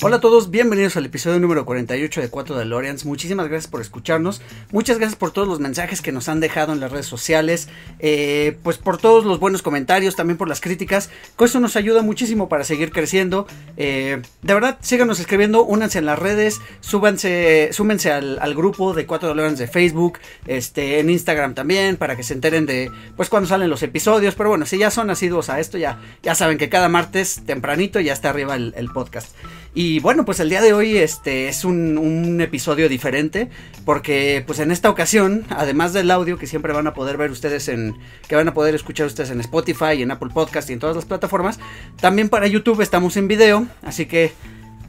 Hola a todos, bienvenidos al episodio número 48 de 4 DeLoreans. Muchísimas gracias por escucharnos. Muchas gracias por todos los mensajes que nos han dejado en las redes sociales. Eh, pues por todos los buenos comentarios, también por las críticas. Eso nos ayuda muchísimo para seguir creciendo. Eh, de verdad, síganos escribiendo, únanse en las redes, súbanse, súmense al, grupo de 4 DeLoreans de Facebook, este, en Instagram también, para que se enteren de pues cuando salen los episodios. Pero bueno, si ya son asiduos a esto, ya, ya saben que cada martes tempranito ya está arriba el podcast. Y bueno, pues el día de hoy este es un, episodio diferente porque pues en esta ocasión, además del audio que siempre van a poder ver ustedes en, que van a poder escuchar ustedes en Spotify, en Apple Podcast y en todas las plataformas, también para YouTube estamos en video, así que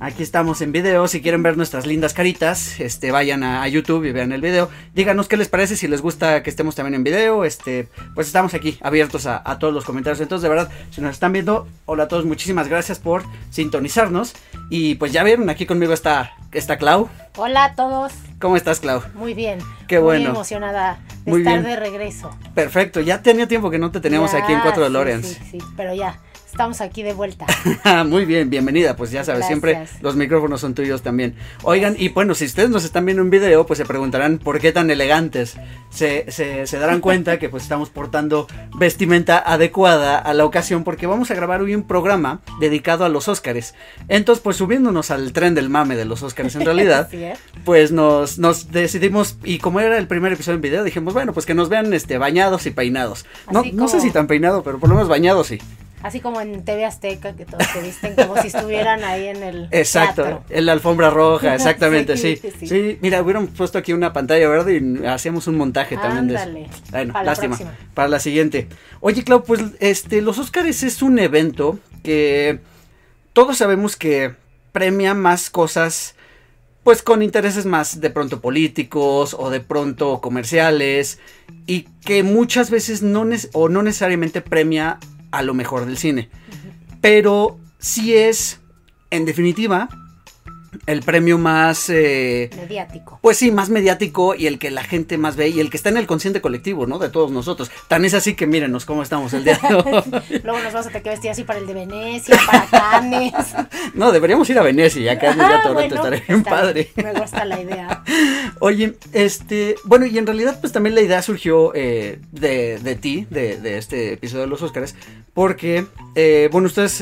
Aquí estamos en video. Si quieren ver nuestras lindas caritas, este, vayan a, YouTube y vean el video. Díganos qué les parece, si les gusta que estemos también en video. Este, pues estamos aquí abiertos a, a, todos los comentarios. Entonces, de verdad, si nos están viendo, hola a todos, muchísimas gracias por sintonizarnos. Y pues ya vieron, aquí conmigo está, está Clau. Hola a todos. ¿Cómo estás, Clau? Muy bien. Qué bueno. Muy emocionada de Muy estar bien. de regreso. Perfecto, ya tenía tiempo que no te teníamos Ya, aquí en Cuatro sí, DeLoreans. Sí, sí, pero ya, estamos aquí de vuelta. Muy bien, bienvenida, pues ya sabes, siempre los micrófonos son tuyos también. Oigan, y bueno, si ustedes nos están viendo en video, pues se preguntarán por qué tan elegantes. Se, se, se darán cuenta que pues estamos portando vestimenta adecuada a la ocasión porque vamos a grabar hoy un programa dedicado a los Óscares. Entonces, pues subiéndonos al tren del mame de los Óscares en realidad, es. pues nos, nos decidimos, y como era el primer episodio en video, dijimos, bueno, pues que nos vean este bañados y peinados. No, no sé si tan peinado, pero por lo menos bañados sí. Así como en TV Azteca, que todos se visten como si estuvieran ahí en el Exacto, teatro. en la alfombra roja, exactamente, sí, Sí, sí. sí. mira, hubieran puesto aquí una pantalla verde y hacíamos un montaje también de Ándale, eso. Bueno, para lástima, para la siguiente. Oye, Clau, pues este, los Óscares es un evento que todos sabemos que premia más cosas, pues con intereses más de pronto políticos o de pronto comerciales y que muchas veces no, o no necesariamente premia a lo mejor del cine. Pero sí es, en definitiva, el premio más, eh, Mediático. pues sí, más mediático y el que la gente más ve y el que está en el consciente colectivo, ¿no? De todos nosotros. Tan es así que mírenos cómo estamos el día de hoy. Luego nos vamos a tener que vestir así para el de Venecia, para Cannes. No, deberíamos ir a Venecia, ya que ya Ah, Toronto bueno, estaría bien padre. bien, Me gusta la idea. Oye, este, bueno, y en realidad pues también la idea surgió eh, de, de ti, de, de este episodio de los Óscares, porque, eh, bueno, ustedes,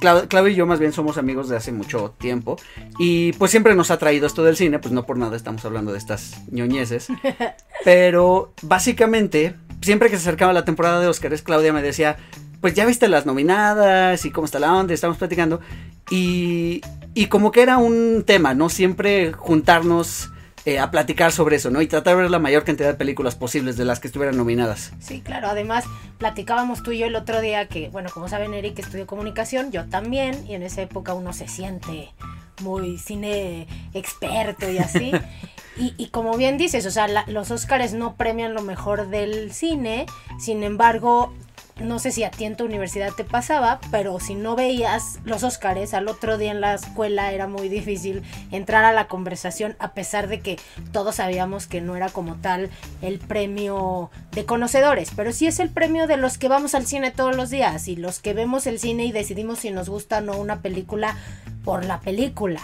eh, Clau, Clau y yo más bien somos amigos de hace mucho tiempo, y pues siempre nos ha traído esto del cine, pues no por nada estamos hablando de estas ñoñeces, pero básicamente, siempre que se acercaba la temporada de Óscares, Claudia me decía, pues ya viste las nominadas y cómo está la onda, estamos platicando, y, y como que era un tema, ¿no? Siempre juntarnos eh, a platicar sobre eso, ¿no? Y tratar de ver la mayor cantidad de películas posibles de las que estuvieran nominadas. Sí, claro. Además, platicábamos tú y yo el otro día que, bueno, como saben, Eric estudió comunicación, yo también, y en esa época uno se siente muy cine experto y así. Y, y como bien dices, o sea, la- los Óscares no premian lo mejor del cine, sin embargo, no sé si a ti en tu universidad te pasaba, pero si no veías los Óscares al otro día en la escuela era muy difícil entrar a la conversación a pesar de que todos sabíamos que no era como tal el premio de conocedores, pero sí es el premio de los que vamos al cine todos los días y los que vemos el cine y decidimos si nos gusta o no una película por la película,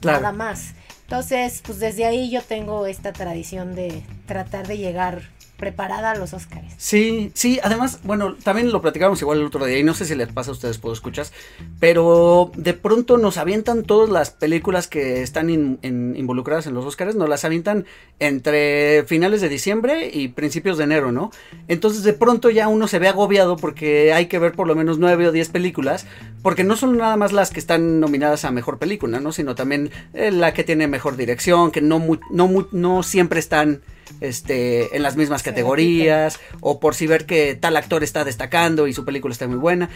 Claro. nada más. Entonces, pues desde ahí yo tengo esta tradición de tratar de llegar preparada a los Óscares. Sí, sí, además, bueno, también lo platicábamos igual el otro día y no sé si les pasa a ustedes, puedo escuchas, pero de pronto nos avientan todas las películas que están involucradas en los Oscars, nos las avientan entre finales de diciembre y principios de enero, ¿no? Entonces de pronto ya uno se ve agobiado porque hay que ver por lo menos nueve o diez películas, porque no son nada más las que están nominadas a mejor película, ¿no? Sino también eh, la que tiene mejor dirección, que no, no, no siempre están este, en las mismas categorías, o por si ver que tal actor está destacando y su película está muy buena.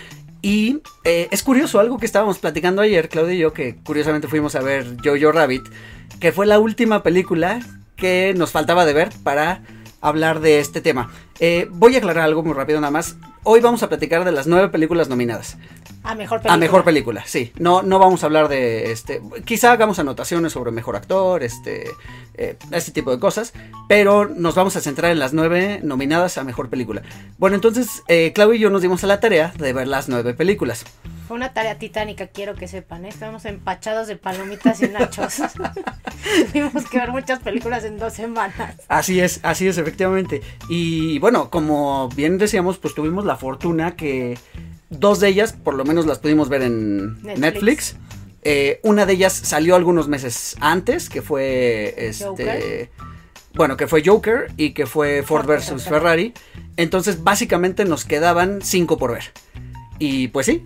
Y eh, es curioso, algo que estábamos platicando ayer, Claudia y yo, que curiosamente fuimos a ver Jojo Rabbit, que fue la última película que nos faltaba de ver para hablar de este tema. Eh, voy a aclarar algo muy rápido nada más. hoy vamos a platicar de las nueve películas nominadas. A mejor película. A mejor película, sí. No, no vamos a hablar de este. Quizá hagamos anotaciones sobre mejor actor, este, eh, este tipo de cosas. Pero nos vamos a centrar en las nueve nominadas a mejor película. Bueno, entonces eh, Clau y yo nos dimos a la tarea de ver las nueve películas. Fue una tarea titánica, quiero que sepan. ¿eh? Estábamos empachados de palomitas y nachos. Tuvimos que ver muchas películas en dos semanas. Así es, así es, efectivamente. Y bueno, como bien decíamos, pues tuvimos la fortuna que dos de ellas, por lo menos las pudimos ver en Netflix. Netflix. Eh, una de ellas salió algunos meses antes, que fue este. Joker. Bueno, que fue Joker y que fue Ford versus Ferrari. Entonces, básicamente nos quedaban cinco por ver. Y pues sí.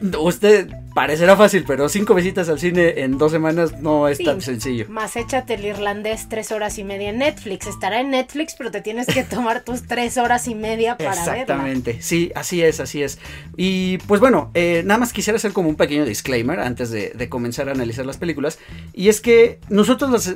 Usted parecerá fácil, pero cinco visitas al cine en dos semanas no es Sí. tan sencillo. Más échate el irlandés tres horas y media en Netflix. Estará en Netflix, pero te tienes que tomar tus tres horas y media para verla. Exactamente, sí, así es, así es. Y pues bueno, eh, nada más quisiera hacer como un pequeño disclaimer antes de, de comenzar a analizar las películas. Y es que nosotros las,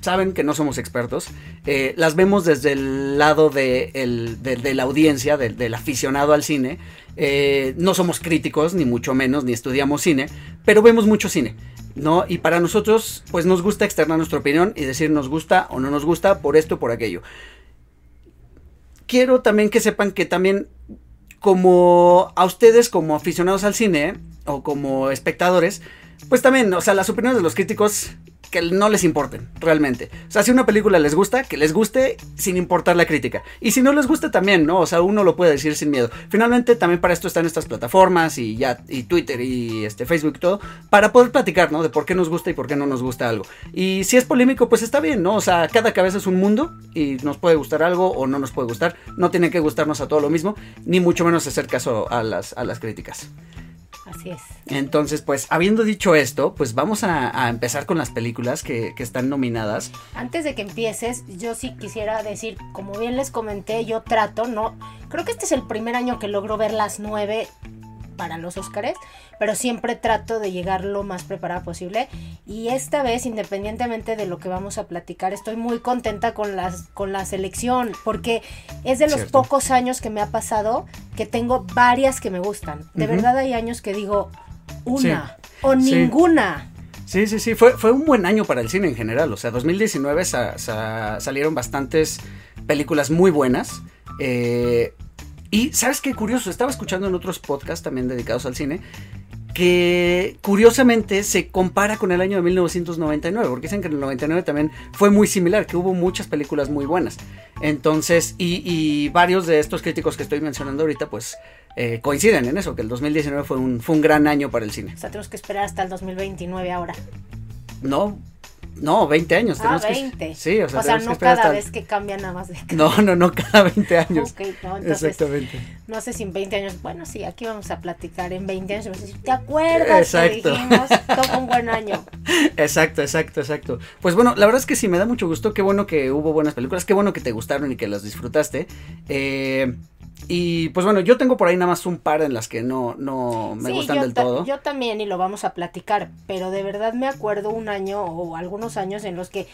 saben que no somos expertos, eh, las vemos desde el lado de, el- de- de la audiencia, del- del aficionado al cine. Eh, no somos críticos, ni mucho menos, ni estudiamos cine, pero vemos mucho cine. ¿No? Y para nosotros, pues nos gusta externar nuestra opinión y decir nos gusta o no nos gusta por esto o por aquello quiero también que sepan que también como a ustedes como aficionados al cine o como espectadores, pues también, o sea, las opiniones de los críticos que no les importen, realmente. O sea, si una película les gusta, que les guste sin importar la crítica. Y si no les gusta también, ¿no? O sea, uno lo puede decir sin miedo. Finalmente, también para esto están estas plataformas y ya, y Twitter y este Facebook y todo, para poder platicar, ¿no? De por qué nos gusta y por qué no nos gusta algo. Y si es polémico, pues está bien, ¿no? O sea, cada cabeza es un mundo y nos puede gustar algo o no nos puede gustar. No tiene que gustarnos a todo lo mismo, ni mucho menos hacer caso a las, a las críticas. Así es. Entonces, pues, habiendo dicho esto, pues vamos a, a empezar con las películas que, que están nominadas. Antes de que empieces, yo sí quisiera decir, como bien les comenté, yo trato, no, creo que este es el primer año que logro ver las nueve para los Óscares, pero siempre trato de llegar lo más preparada posible y esta vez, independientemente de lo que vamos a platicar, estoy muy contenta con las con la selección porque es de los Cierto. pocos años que me ha pasado que tengo varias que me gustan. De verdad hay años que digo una Sí. o Sí. ninguna. Sí, sí, sí, fue, fue un buen año para el cine en general. O sea, 2019 sa- sa- salieron bastantes películas muy buenas. eh, y, ¿sabes qué curioso? Estaba escuchando en otros podcasts también dedicados al cine. Que curiosamente se compara con el año de 1999, porque dicen que en el 99 también fue muy similar, que hubo muchas películas muy buenas. Entonces, y, y varios de estos críticos que estoy mencionando ahorita, pues eh, coinciden en eso, que el 2019 fue un, fue un gran año para el cine. O sea, tenemos que esperar hasta el 2029 ahora. No, no, 20 años. Ah, tenemos que- 20. sí, o sea, o sea que no cada hasta- vez que cambia nada más de No, no, no, cada 20 años. Ok, no, entonces, Exactamente. no sé si en 20 años, bueno, sí, aquí vamos a platicar en 20 años a decir, ¿te acuerdas que Exacto. dijimos todo un buen año? Exacto, exacto, exacto. Pues bueno, la verdad es que sí me da mucho gusto. Qué bueno que hubo buenas películas. Qué bueno que te gustaron y que las disfrutaste. Eh, y pues bueno, yo tengo por ahí nada más un par en las que no, no me sí, gustan del todo. yo también y lo vamos a platicar, pero de verdad me acuerdo un año o años en los que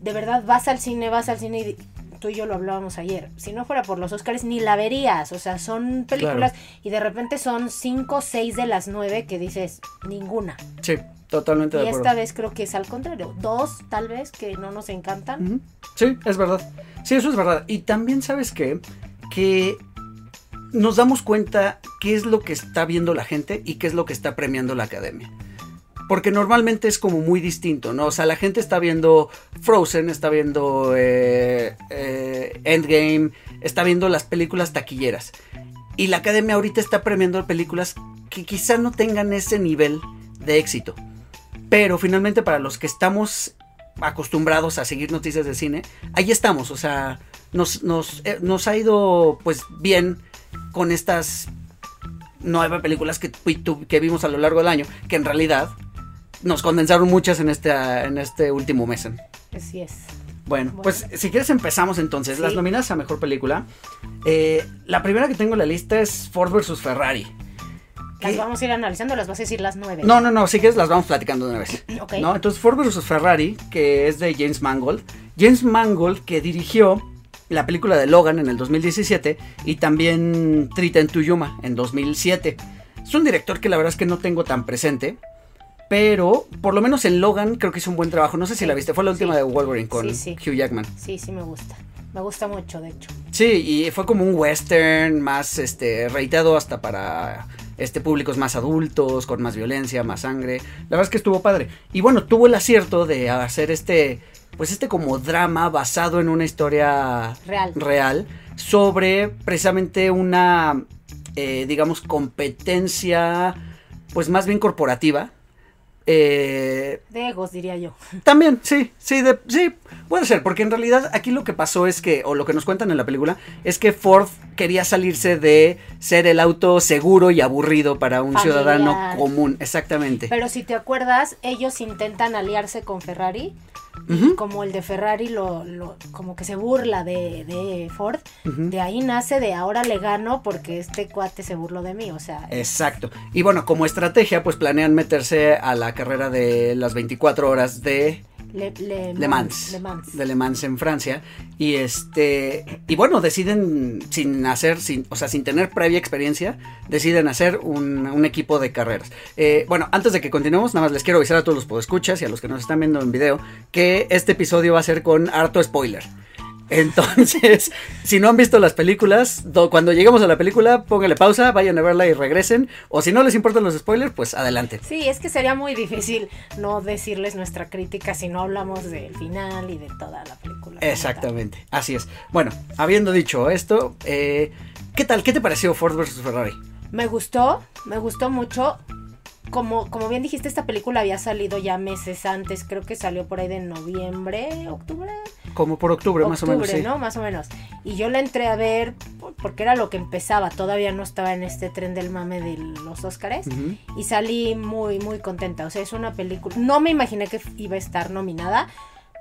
de verdad vas al cine, vas al cine y tú y yo lo hablábamos ayer. Si no fuera por los Oscars ni la verías, o sea, son películas y de repente son cinco o seis de las nueve que dices ninguna. Sí, totalmente de Y acuerdo. esta vez creo que es al contrario. Dos, tal vez, que no nos encantan. Sí, es verdad. Sí, eso es verdad. Y también sabes qué? que nos damos cuenta qué es lo que está viendo la gente y qué es lo que está premiando la academia. Porque normalmente es como muy distinto, ¿no? O sea, la gente está viendo Frozen, está viendo eh, eh, Endgame, está viendo las películas taquilleras. Y la academia ahorita está premiando películas que quizá no tengan ese nivel de éxito. Pero finalmente para los que estamos acostumbrados a seguir noticias de cine, ahí estamos, o sea, nos, nos, eh, nos ha ido pues bien con estas nueve películas que, que vimos a lo largo del año, que en realidad nos condensaron muchas en este, en este último mes. Así es. Bueno, Bueno. pues si quieres empezamos entonces. Sí. Las nominadas a Mejor Película. Eh, la primera que tengo en la lista es Ford vs. Ferrari. Las ¿Qué? vamos a ir analizando, las vas a decir las nueve. No, no, no, si quieres las vamos platicando de una vez. Ok. ¿no? Entonces Ford vs. Ferrari, que es de James Mangold. James Mangold que dirigió la película de Logan en el 2017 y también Triton Tuyuma en 2007. Es un director que la verdad es que no tengo tan presente, pero por lo menos en Logan creo que hizo un buen trabajo. No sé si la viste, fue la última Sí. de Wolverine con Sí, sí. Hugh Jackman. Sí, sí me gusta. Me gusta mucho, de hecho. Sí, y fue como un western más este reiteado hasta para este públicos más adultos, con más violencia, más sangre. La verdad es que estuvo padre. Y bueno, tuvo el acierto de hacer este pues este como drama basado en una historia Real. real sobre precisamente una eh, digamos competencia pues más bien corporativa. Eh, De egos, diría yo. también, sí, sí, de- sí, puede ser, porque en realidad aquí lo que pasó es que, o lo que nos cuentan en la película, es que Ford quería salirse de ser el auto seguro y aburrido para un Familiar. ciudadano común, exactamente. Pero si te acuerdas, ellos intentan aliarse con Ferrari. Como el de Ferrari lo, lo- como que se burla de, de Ford. De ahí nace de ahora le gano porque este cuate se burló de mí. O sea, Exacto. Y bueno, como estrategia, pues planean meterse a la carrera de las 24 horas de Le, Le, Le Mans, Le Mans. de Le Mans en Francia. Y este y bueno deciden sin hacer sin o sea sin tener previa experiencia deciden hacer un, un equipo de carreras. Eh, bueno antes de que continuemos nada más les quiero avisar a todos los podescuchas y a los que nos están viendo en video que este episodio va a ser con harto spoiler entonces, si no han visto las películas, do- cuando lleguemos a la película, pónganle pausa, vayan a verla y regresen. O si no les importan los spoilers, pues adelante. Sí, es que sería muy difícil no decirles nuestra crítica si no hablamos del final y de toda la película. Exactamente, así es. Bueno, habiendo dicho esto, eh, ¿qué tal? ¿Qué te pareció Ford vs Ferrari? Me gustó, me gustó mucho. Como, como bien dijiste, esta película había salido ya meses antes, creo que salió por ahí de noviembre, octubre. Como por octubre, más o menos. octubre, Sí. ¿no? Más o menos. Y yo la entré a ver por- porque era lo que empezaba, todavía no estaba en este tren del mame de los Óscares. Y salí muy, muy contenta. O sea, es una película. No me imaginé que iba a estar nominada.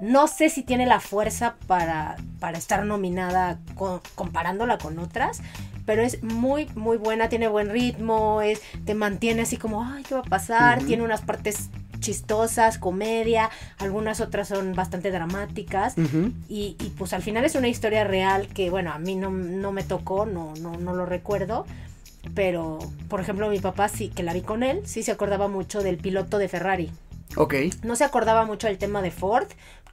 No sé si tiene la fuerza para, para estar nominada co- comparándola con otras. Pero es muy, muy buena. Tiene buen ritmo. Es, te mantiene así como, ay, ¿qué va a pasar? Tiene unas partes chistosas, comedia. Algunas otras son bastante dramáticas. Y, pues al final es una historia real que, bueno, a mí no, no me tocó, no, no, no lo recuerdo. Pero, por ejemplo, mi papá sí, que la vi con él, sí se acordaba mucho del piloto de Ferrari. Ok. No se acordaba mucho del tema de Ford,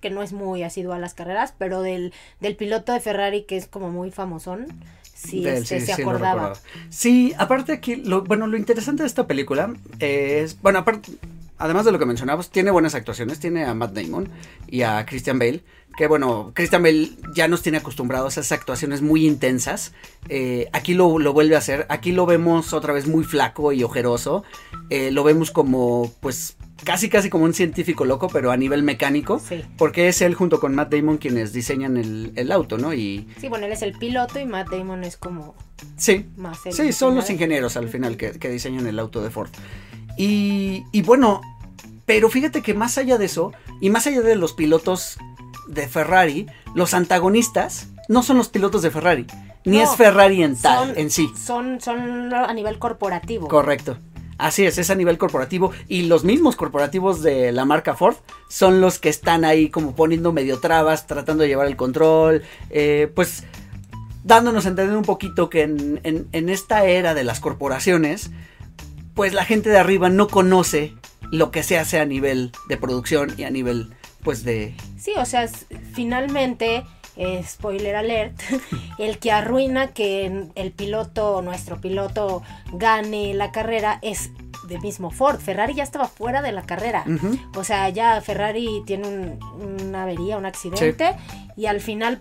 que no es muy asiduo a las carreras, pero del, del piloto de Ferrari, que es como muy famosón, sí, él, este, sí, se sí, acordaba. Sí, aparte aquí, lo, bueno, lo interesante de esta película es, bueno, aparte, además de lo que mencionabas, tiene buenas actuaciones, tiene a Matt Damon y a Christian Bale, que bueno, Christian Bale ya nos tiene acostumbrados a esas actuaciones muy intensas, eh, aquí lo, lo vuelve a hacer, aquí lo vemos otra vez muy flaco y ojeroso, eh, lo vemos como, pues, casi casi como un científico loco, pero a nivel mecánico, Sí. porque es él junto con Matt Damon quienes diseñan el, el auto, ¿no? Y Sí, bueno, él es el piloto y Matt Damon es como sí, más el Sí, son los ingenieros al final que, que diseñan el auto de Ford. Y, y bueno, pero fíjate que más allá de eso, y más allá de los pilotos de Ferrari, los antagonistas no son los pilotos de Ferrari, ni No, es Ferrari en tal, son- en sí. Son, son a nivel corporativo. Correcto. Así es, es a nivel corporativo. Y los mismos corporativos de la marca Ford son los que están ahí como poniendo medio trabas, tratando de llevar el control. eh, pues dándonos a entender un poquito que en, en- en esta era de las corporaciones, pues la gente de arriba no conoce lo que se hace a nivel de producción y a nivel, pues, de... Sí, o sea, es- finalmente, eh, spoiler alert, el que arruina que el piloto, nuestro piloto, gane la carrera es de mismo Ford. Ferrari ya estaba fuera de la carrera. O sea, ya Ferrari tiene un- una avería, un accidente, y al final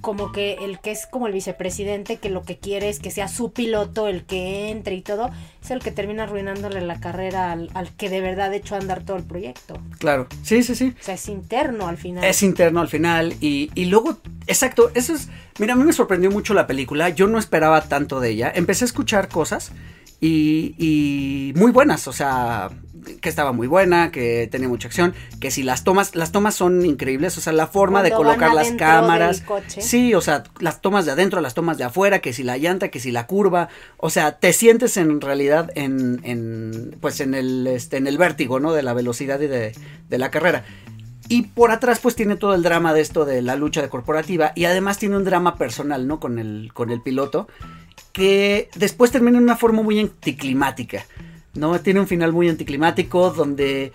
como que el que es como el vicepresidente que lo que quiere es que sea su piloto el que entre y todo, es el que termina arruinándole la carrera al, al que de verdad echó a andar todo el proyecto. Claro, sí, sí, sí. O sea, es interno al final. Es interno al final y, y luego, exacto, eso es, mira, a mí me sorprendió mucho la película, yo no esperaba tanto de ella, empecé a escuchar cosas y, y muy buenas, o sea, que estaba muy buena, que tenía mucha acción, que si las tomas, las tomas son increíbles, o sea, la forma de Cuando colocar las cámaras, coche. sí, o sea, las tomas de adentro, las tomas de afuera, que si la llanta, que si la curva, o sea, te sientes en realidad en, en pues en el, este, en el vértigo, ¿no? De la velocidad y de, de la carrera. Y por atrás pues tiene todo el drama de esto de la lucha de corporativa y además tiene un drama personal, ¿no? Con el, con el piloto, que después termina en una forma muy anticlimática, ¿no? Tiene un final muy anticlimático donde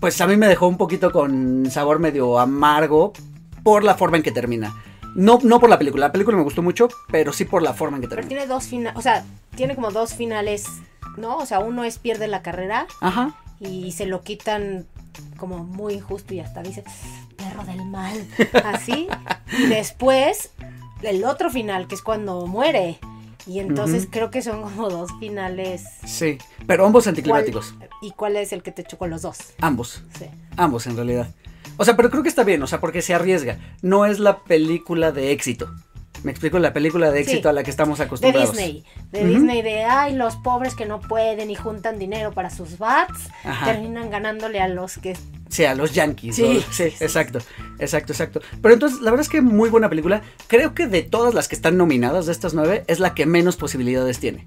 pues a mí me dejó un poquito con sabor medio amargo por la forma en que termina. No, no por la película, la película me gustó mucho, pero sí por la forma en que Pero termina. tiene dos finales, o sea, tiene como dos finales, ¿no? O sea, uno es pierde la carrera Ajá. y se lo quitan como muy injusto y hasta dice, perro del mal, así. y después, el otro final, que es cuando muere. Y entonces creo que son como dos finales. Sí, pero ambos ¿Cuál- anticlimáticos. ¿Y cuál es el que te chocó los dos? Ambos. Sí. Ambos, en realidad. O sea, pero creo que está bien, o sea, porque se arriesga. No es la película de éxito. Me explico, la película de Sí. éxito a la que estamos De acostumbrados. Disney. De. Disney de, ay, los pobres que no pueden y juntan dinero para sus bats, Ajá. terminan ganándole a los que... Sí, a los Yankees. Sí, ¿no? sí, exacto, exacto, exacto. Pero entonces, la verdad es que muy buena película. Creo que de todas las que están nominadas, de estas nueve, es la que menos posibilidades tiene.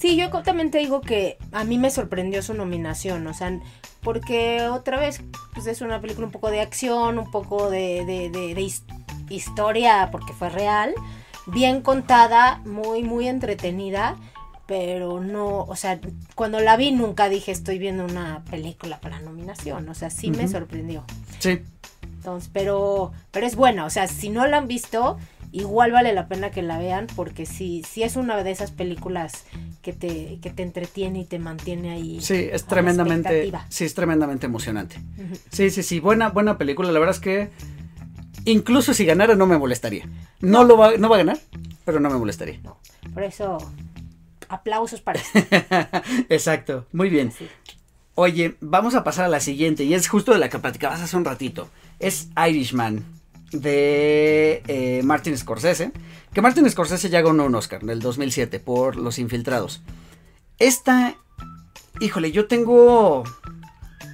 Sí, yo también te digo que a mí me sorprendió su nominación, o sea, porque otra vez pues es una película un poco de acción, un poco de, de- de- de historia, porque fue real, bien contada, muy, muy entretenida, pero no, o sea, cuando la vi nunca dije estoy viendo una película para nominación, o sea, sí me sorprendió. Sí, Entonces, pero, pero es buena, o sea, si no la han visto, igual vale la pena que la vean, porque sí, sí es una de esas películas que te, que te entretiene y te mantiene ahí. sí, es tremendamente, sí, es tremendamente emocionante. Sí, sí, sí, buena, buena película. La verdad es que incluso si ganara no me molestaría. No lo va, no va a ganar, pero no me molestaría. No, por eso, aplausos para esto. Exacto, muy bien. Sí. Oye, vamos a pasar a la siguiente y es justo de la que platicabas hace un ratito. Es Irishman de eh, Martin Scorsese. Que Martin Scorsese ya ganó un Oscar en el 2007 por Los Infiltrados. Esta, híjole, yo tengo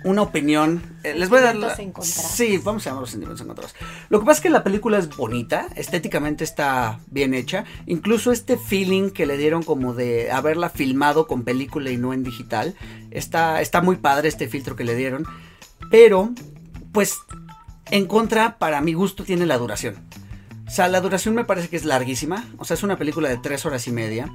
una opinión. eh, les voy a dar la... Sí, vamos a llamar los sentimientos encontrados. Lo que pasa es que la película es bonita, estéticamente está bien hecha. Incluso este feeling que le dieron como de haberla filmado con película y no en digital. Está, está muy padre este filtro que le dieron. Pero, pues, en contra, para mi gusto, tiene la duración. O sea, la duración me parece que es larguísima. O sea, es una película de tres horas y media.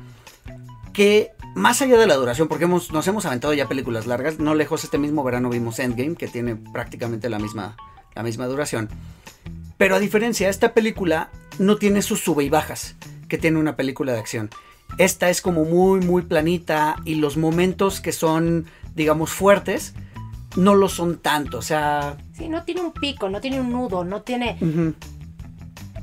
Que más allá de la duración, porque hemos, nos hemos aventado ya películas largas, no lejos este mismo verano vimos Endgame, que tiene prácticamente la misma, la misma duración. Pero a diferencia, esta película no tiene sus sube y bajas que tiene una película de acción. Esta es como muy, muy planita y los momentos que son, digamos, fuertes, no lo son tanto. O sea, Sí, no tiene un pico, no tiene un nudo, no tiene...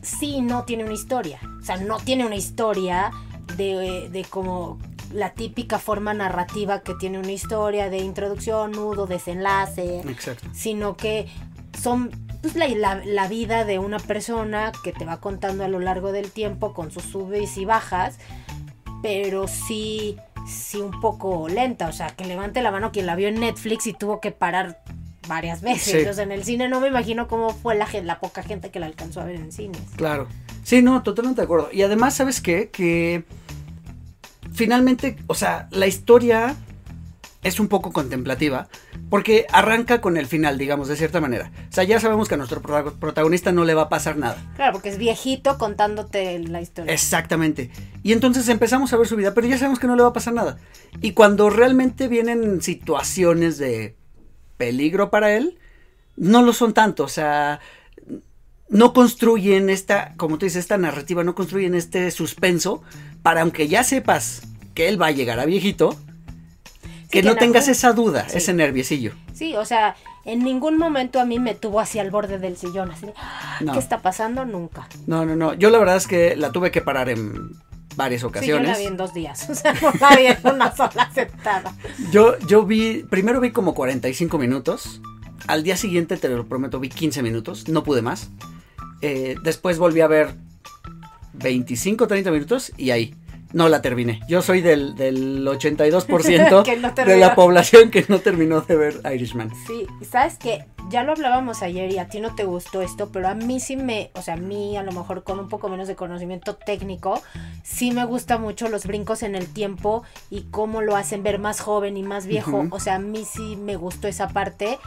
Sí, no tiene una historia. O sea, no tiene una historia de, de como la típica forma narrativa que tiene una historia de introducción, nudo, desenlace. exacto. sino que son pues, la, la- la vida de una persona que te va contando a lo largo del tiempo con sus subes y bajas, pero sí, sí un poco lenta, o sea, que levante la mano quien la vio en Netflix y tuvo que parar varias veces, Sí. o sea, en el cine no me imagino cómo fue la, la poca gente que la alcanzó a ver en cines. Claro. Sí, no, totalmente de acuerdo. Y además, ¿sabes qué? Que finalmente, o sea, la historia es un poco contemplativa porque arranca con el final, digamos, de cierta manera. O sea, ya sabemos que a nuestro prota- protagonista no le va a pasar nada. Claro, porque es viejito contándote la historia. Exactamente. Y entonces empezamos a ver su vida, pero ya sabemos que no le va a pasar nada. Y cuando realmente vienen situaciones de peligro para él, no lo son tanto. O sea, no construyen esta, como tú dices, esta narrativa, no construyen este suspenso para aunque ya sepas que él va a llegar a viejito, que que no en tengas algún- esa duda, Sí. ese nerviosillo. Sí, o sea, en ningún momento a mí me tuvo así al borde del sillón, así de, "Ah, No. ¿qué está pasando? Nunca. No, no, no. Yo la verdad es que la tuve que parar en varias Sí, yo ocasiones. la vi en dos días, o sea, no la vi en una sola sentada. Yo, yo vi, primero vi como 45 minutos. Al día siguiente, te lo prometo, vi 15 minutos. No pude más. Eh, después volví a ver 25, 30 minutos y ahí. No la terminé. Yo soy del, del 82% Que no de la población que no terminó de ver Irishman. Sí, sabes que ya lo hablábamos ayer y a ti no te gustó esto, pero a mí sí me, o sea, a mí a lo mejor con un poco menos de conocimiento técnico, sí me gusta mucho los brincos en el tiempo y cómo lo hacen ver más joven y más viejo. O sea, a mí sí me gustó esa parte.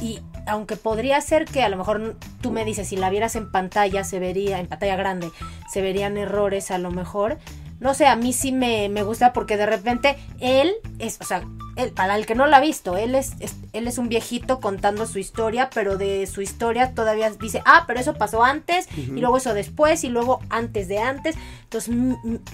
Y aunque podría ser que a lo mejor tú me dices, si la vieras en pantalla, se vería, en pantalla grande, se verían errores a lo mejor. No sé, a mí sí me, me gusta porque de repente él es, o sea, él, para el que no lo ha visto, él es, es- él es un viejito contando su historia, pero de su historia todavía dice, ah, pero eso pasó antes, y luego eso después, y luego antes de antes. Entonces,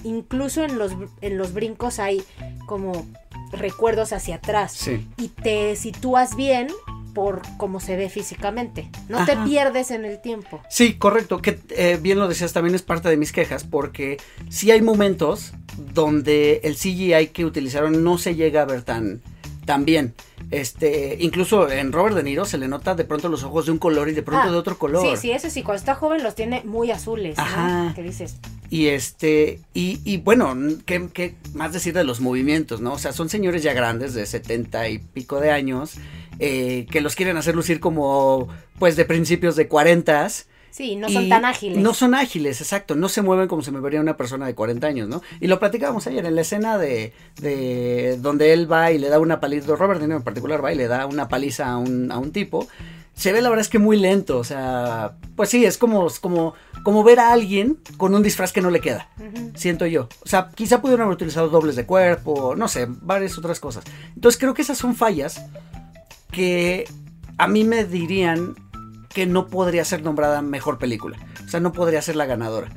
incluso en los, en los brincos hay como recuerdos hacia atrás Sí. y te sitúas bien por cómo se ve físicamente. No te pierdes en el tiempo. Sí, correcto, que eh, bien lo decías, también es parte de mis quejas, porque sí hay momentos donde el CGI que utilizaron no se llega a ver tan, tan bien. Este, incluso en Robert De Niro se le nota de pronto los ojos de un color y de pronto Ah, de otro color. Sí, sí, eso sí, cuando está joven los tiene muy azules, ¿no? Ajá. Que dices, Y este, y, y bueno, ¿qué, qué más decir de los movimientos, no? O sea, son señores ya grandes de 70 y pico de años, eh, que los quieren hacer lucir como, pues, de principios de 40 sí, no son tan ágiles. No son ágiles, exacto. No se mueven como se me vería una persona de 40 años, ¿no? Y lo platicábamos ayer en la escena de, de donde él va y le da una paliza, Robert De Niro en particular va y le da una paliza a un, a un tipo. Se ve la verdad es que muy lento, o sea, pues sí, es como, como, como ver a alguien con un disfraz que no le queda, Ujú. siento yo. O sea, quizá pudieron haber utilizado dobles de cuerpo, no sé, varias otras cosas. Entonces creo que esas son fallas que a mí me dirían que no podría ser nombrada mejor película. O sea, no podría ser la ganadora.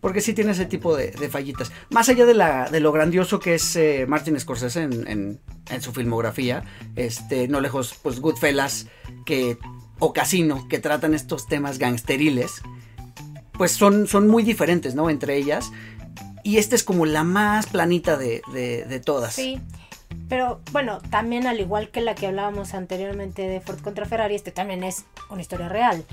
Porque sí tiene ese tipo de, fallitas. Más allá de, lo grandioso que es eh, Martin Scorsese en, en- su filmografía, este, no lejos, pues Goodfellas que, o Casino, que tratan estos temas gangsteriles, pues son, son muy diferentes, ¿no? Entre ellas. Y esta es como la más planita de, de- de todas. Sí. Pero bueno, también al igual que la que hablábamos anteriormente de Ford contra Ferrari, este también es una historia real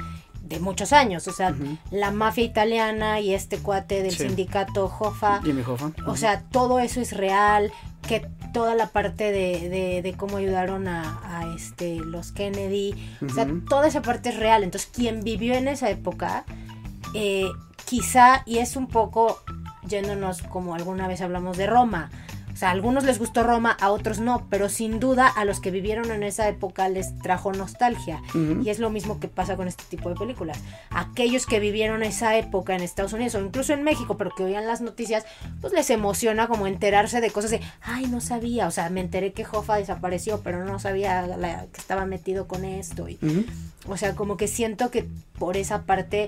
de muchos años. O sea, la mafia italiana y este cuate del Sí. sindicato Hoffa. Jimmy Hoffa. O sea, todo eso es real, que toda la parte de, de- de cómo ayudaron a, a, este, los Kennedy, o sea, toda esa parte es real. Entonces, quien vivió en esa época, eh, quizá, y es un poco yéndonos como alguna vez hablamos de Roma, sea, a algunos les gustó Roma, a otros no, pero sin duda a los que vivieron en esa época les trajo nostalgia. Y es lo mismo que pasa con este tipo de películas. Aquellos que vivieron esa época en Estados Unidos o incluso en México, pero que oían las noticias, pues les emociona como enterarse de cosas de, ay, no sabía, o sea, me enteré que Hoffa desapareció, pero no sabía la- que estaba metido con esto. Y, o sea, como que siento que por esa parte...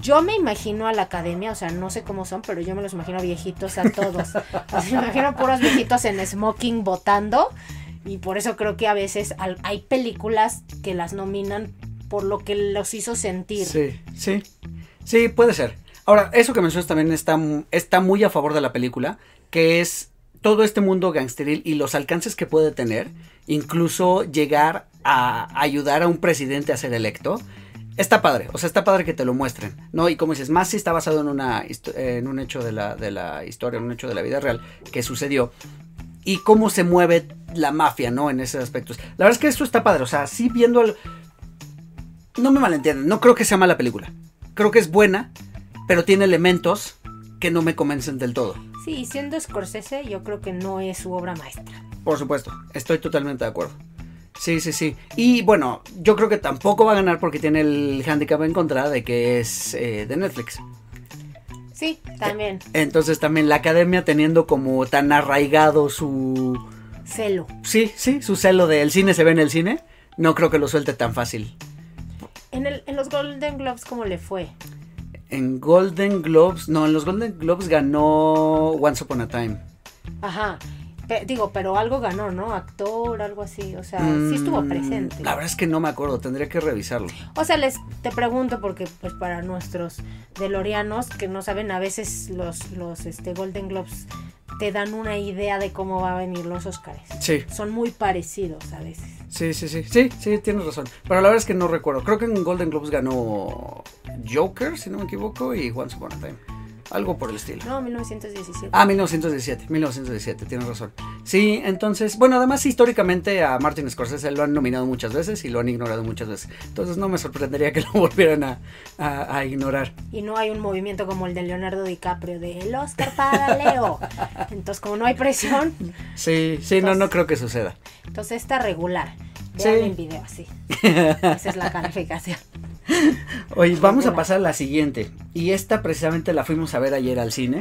Yo me imagino a la academia, o sea, no sé cómo son, pero yo me los imagino viejitos a todos. O sea, me imagino puros viejitos en smoking votando. Y por eso creo que a veces hay películas que las nominan por lo que los hizo sentir. Sí, sí. Sí, puede ser. Ahora, eso que mencionas también está, está muy a favor de la película, que es todo este mundo gangsteril y los alcances que puede tener, incluso llegar a ayudar a un presidente a ser electo. Está padre, o sea, está padre que te lo muestren, ¿no? Y como dices, más si está basado en, una, en un hecho de la, de la historia, en un hecho de la vida real que sucedió. Y cómo se mueve la mafia, ¿no? En esos aspectos. La verdad es que esto está padre, o sea, sí viendo... el- No me malentiendan, no creo que sea mala película. Creo que es buena, pero tiene elementos que no me convencen del todo. Sí, siendo Scorsese, yo creo que no es su obra maestra. Por supuesto, estoy totalmente de acuerdo. Sí, sí, sí. Y bueno, yo creo que tampoco va a ganar porque tiene el handicap en contra de que es eh, de Netflix. Sí, también. Entonces también la academia teniendo como tan arraigado su... Celo. Sí, sí, su celo de el cine se ve en el cine. No creo que lo suelte tan fácil. En, el, en los Golden Globes, ¿cómo le fue? En Golden Globes, no, en los Golden Globes ganó Once Upon a Time. Ajá. Pe- digo, pero algo ganó, ¿no? Actor, algo así. O sea, sí estuvo Mm, presente. La verdad es que no me acuerdo, tendría que revisarlo. O sea, les te pregunto porque pues para nuestros delorianos que no saben, a veces los los este Golden Globes te dan una idea de cómo va a venir los Oscars. Sí, Son muy parecidos a veces. sí, sí, sí, sí, sí, tienes razón. Pero la verdad es que no recuerdo. Creo que en Golden Globes ganó Joker, si no me equivoco, y Once Upon a Time. Algo por el estilo. No, 1917. Ah, 1917, 1917, tienes razón. Sí, entonces, bueno, además históricamente a Martin Scorsese lo han nominado muchas veces y lo han ignorado muchas veces. Entonces no me sorprendería que lo volvieran a, a- a ignorar. Y no hay un movimiento como el de Leonardo DiCaprio de el Oscar para Leo. Entonces, como no hay presión, Sí, sí, no, no creo que suceda. entonces está regular. Vean Sí. en video, sí. Esa es la calificación. Oye, vamos a pasar a la siguiente. Y esta precisamente la fuimos a ver ayer al cine.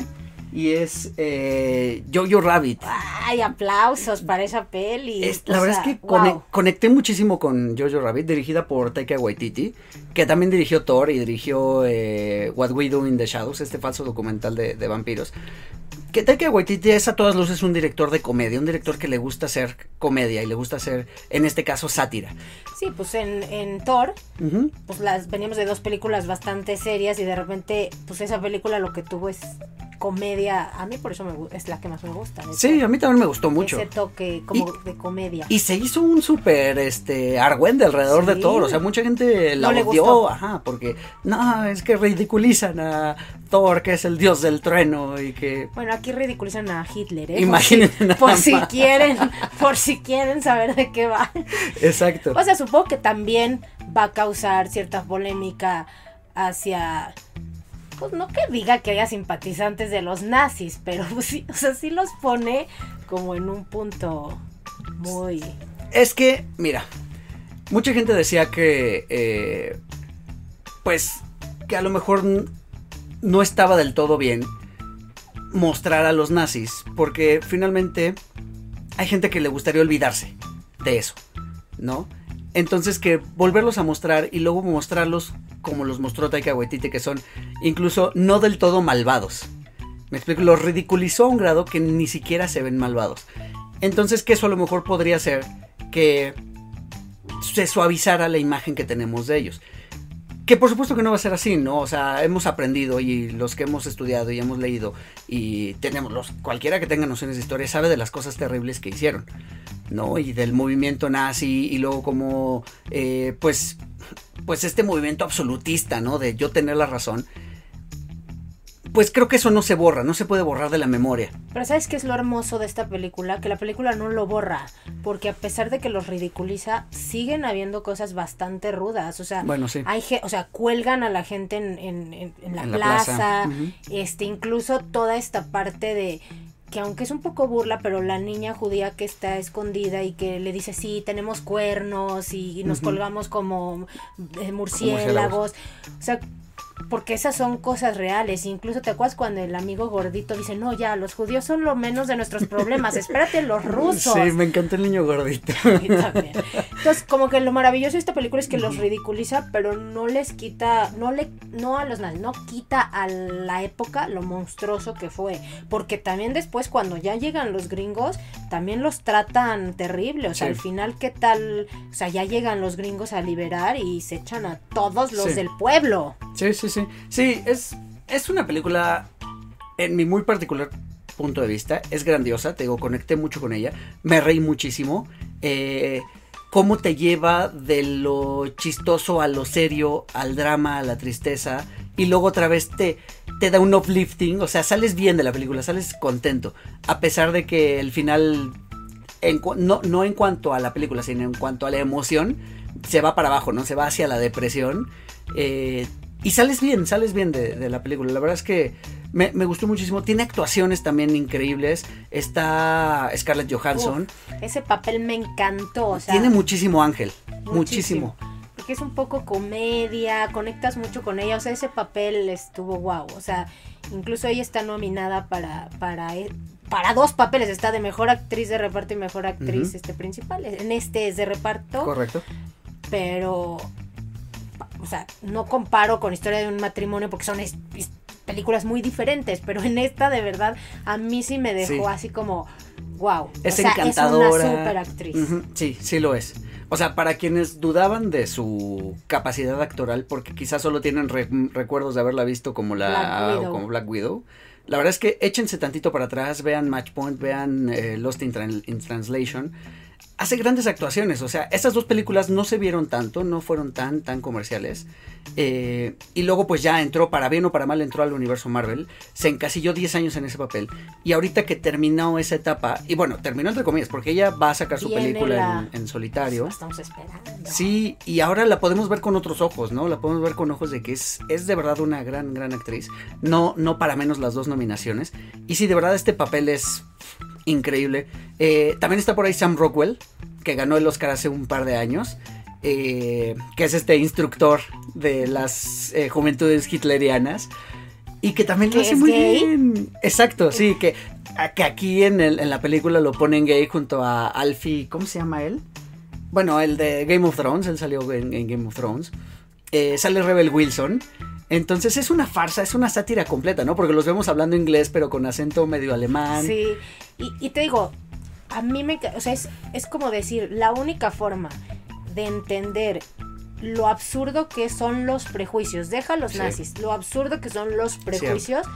Y es eh, Jojo Rabbit. Ay, aplausos para esa peli. Es- O la verdad sea, es que conecté muchísimo con Jojo Rabbit, dirigida por Taika Waititi, que también dirigió Thor y dirigió eh, What We Do in the Shadows, este falso documental de, de vampiros. Que Taika Waititi es a todas luces un director de comedia, un director que le gusta hacer comedia y le gusta hacer, en este caso, sátira. Sí, pues en, en Thor, pues las veníamos de dos películas bastante serias y de repente, pues esa película lo que tuvo es comedia. A mí por eso me, es la que más me gusta. Sí, a mí también me gustó mucho. Ese toque como de comedia. Y se hizo un súper este argüende alrededor de. Thor. O sea, mucha gente la No odió, ajá, porque no, es que ridiculizan a Thor, que es el dios del trueno, y que Bueno, aquí ridiculizan a Hitler, ¿eh? Imagínense Por si, nada por si más. quieren, por si quieren saber de qué va. exacto. O sea, supongo que también va a causar cierta polémica hacia. Pues no que diga que haya simpatizantes de los nazis, pero sí, o sea, sí los pone como en un punto muy. Es que, mira, mucha gente decía que, eh, pues, que a lo mejor no estaba del todo bien mostrar a los nazis, porque finalmente hay gente que le gustaría olvidarse de eso, ¿no? Entonces que volverlos a mostrar y luego mostrarlos como los mostró Taika Waititi, que son incluso no del todo malvados. Me explico, los ridiculizó a un grado que ni siquiera se ven malvados. Entonces que eso a lo mejor podría ser que se suavizara la imagen que tenemos de ellos. Que por supuesto que no va a ser así, ¿no? O sea, hemos aprendido y los que hemos estudiado y hemos leído y tenemos los cualquiera que tenga nociones de historia sabe de las cosas terribles que hicieron, ¿no? Y del movimiento nazi y luego como eh, pues pues este movimiento absolutista, ¿no? De yo tener la razón. Pues creo que eso no se borra, no se puede borrar de la memoria. Pero ¿sabes qué es lo hermoso de esta película? Que la película no lo borra, porque a pesar de que los ridiculiza, siguen habiendo cosas bastante rudas. O sea, Bueno, sí. hay o sea, cuelgan a la gente en, en- en- en la plaza, este, incluso toda esta parte de que aunque es un poco burla, pero la niña judía que está escondida y que le dice, sí, tenemos cuernos y, nos colgamos como eh, murciélagos. murciélagos. O sea, porque esas son cosas reales. Incluso te acuerdas cuando el amigo gordito dice, no, ya, los judíos son lo menos de nuestros problemas, espérate los rusos. Sí, me encanta el niño gordito. También. Entonces, como que lo maravilloso de esta película es que los ridiculiza, pero no les quita, no le, no a los nazis, no quita a la época lo monstruoso que fue. Porque también después, cuando ya llegan los gringos, también los tratan terrible. O sea, Sí. al final, ¿qué tal? O sea, ya llegan los gringos a liberar y se echan a todos los Sí. del pueblo. Sí, sí, sí. Sí, es, es una película, en mi muy particular punto de vista, es grandiosa, te digo, conecté mucho con ella, me reí muchísimo. Eh, cómo te lleva de lo chistoso a lo serio, al drama, a la tristeza, y luego otra vez te, te da un uplifting, o sea, sales bien de la película, sales contento, a pesar de que el final, no, no en cuanto a la película, sino en cuanto a la emoción, se va para abajo, ¿no? Se va hacia la depresión. eh, y sales bien, sales bien de, de la película. La verdad es que me, me gustó muchísimo. Tiene actuaciones también increíbles. Está Scarlett Johansson. Uf, ese papel me encantó. O sea, Tiene muchísimo ángel. Muchísimo. Muchísimo. Porque es un poco comedia, conectas mucho con ella, o sea, ese papel estuvo wow, o sea, incluso ella está nominada para, para, e- para dos papeles, está de mejor actriz de reparto y mejor actriz este principal, en este es de reparto, Correcto. pero, o sea, no comparo con Historia de un matrimonio porque son películas muy diferentes, pero en esta de verdad a mí sí me dejó Sí. así como, wow, Es o sea, encantadora. es una super actriz. Sí, sí lo es. O sea, para quienes dudaban de su capacidad actoral, porque quizás solo tienen re- recuerdos de haberla visto como la Black Widow. como Black Widow, la verdad es que échense tantito para atrás, vean Match Point, vean eh, Lost in, Tran- in Translation. Hace grandes actuaciones, o sea, estas dos películas no se vieron tanto, no fueron tan, tan comerciales. eh, y luego pues ya entró, para bien o para mal, entró al universo Marvel. Se encasilló 10 años en ese papel. Y ahorita que terminó esa etapa, y bueno, terminó entre comillas, porque ella va a sacar su Viene película la- en, en solitario. La estamos esperando. Sí, y ahora la podemos ver con otros ojos, ¿no? La podemos ver con ojos de que es, es de verdad una gran, gran actriz. No, no para menos las dos nominaciones. Y sí, de verdad este papel es increíble. Eh, también está por ahí Sam Rockwell, que ganó el Oscar hace un par de años, eh, que es este instructor de las eh, juventudes hitlerianas. Y que también lo ¿Que hace muy gay? bien. Exacto, sí, que, a- que aquí en, el- en la película lo ponen gay junto a Alfie, ¿cómo se llama él? Bueno, el de Game of Thrones, él salió en, en Game of Thrones. Eh, sale Rebel Wilson. Entonces es una farsa, es una sátira completa, ¿no? Porque los vemos hablando inglés, pero con acento medio alemán. Sí, y, y te digo, a mí me... O sea, es, es como decir, la única forma de entender lo absurdo que son los prejuicios, deja los Sí. nazis, lo absurdo que son los prejuicios,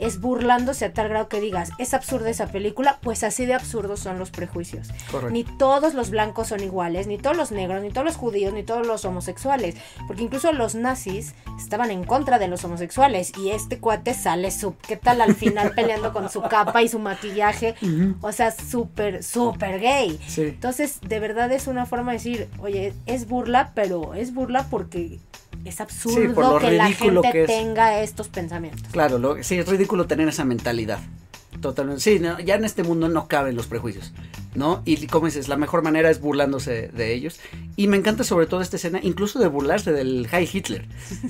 es burlándose a tal grado que digas, es absurda esa película, pues así de absurdos son los prejuicios. Correcto. Ni todos los blancos son iguales, ni todos los negros, ni todos los judíos, ni todos los homosexuales. Porque incluso los nazis estaban en contra de los homosexuales. Y este cuate sale, su, ¿qué tal al final peleando con su capa y su maquillaje? O sea, súper, súper gay. Sí. Entonces, de verdad es una forma de decir, oye, es burla, pero es burla porque es absurdo por lo que la gente que es. tenga estos pensamientos. Claro, lo- sí, es ridículo tener esa mentalidad. Totalmente. Sí, no, ya en este mundo no caben los prejuicios, ¿no? Y como dices, la mejor manera es burlándose de ellos. Y me encanta sobre todo esta escena, incluso de burlarse del High Hitler.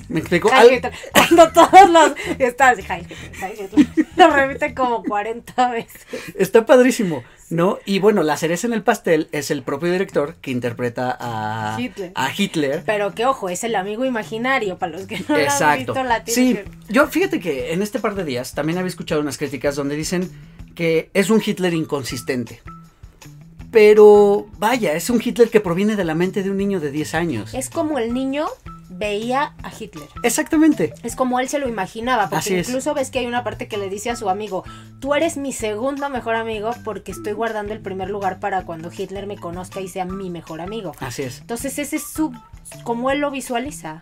Me explico. Hitler. Cuando todos los están así, Heil Hitler, Heil Hitler. Lo repiten como 40 veces. Está padrísimo, ¿no? Y bueno, la cereza en el pastel es el propio director que interpreta a Hitler. A Hitler. Pero que ojo, es el amigo imaginario para los que no lo han Exacto. visto la Sí, yo fíjate que en este par de días también había escuchado unas críticas donde dicen que es un Hitler inconsistente. Pero vaya, es un Hitler que proviene de la mente de un niño de 10 años. Es como el niño veía a Hitler. Exactamente. Es como él se lo imaginaba, porque Así es. incluso ves que hay una parte que le dice a su amigo, tú eres mi segundo mejor amigo porque estoy guardando el primer lugar para cuando Hitler me conozca y sea mi mejor amigo. Así es. Entonces ese es su, como él lo visualiza.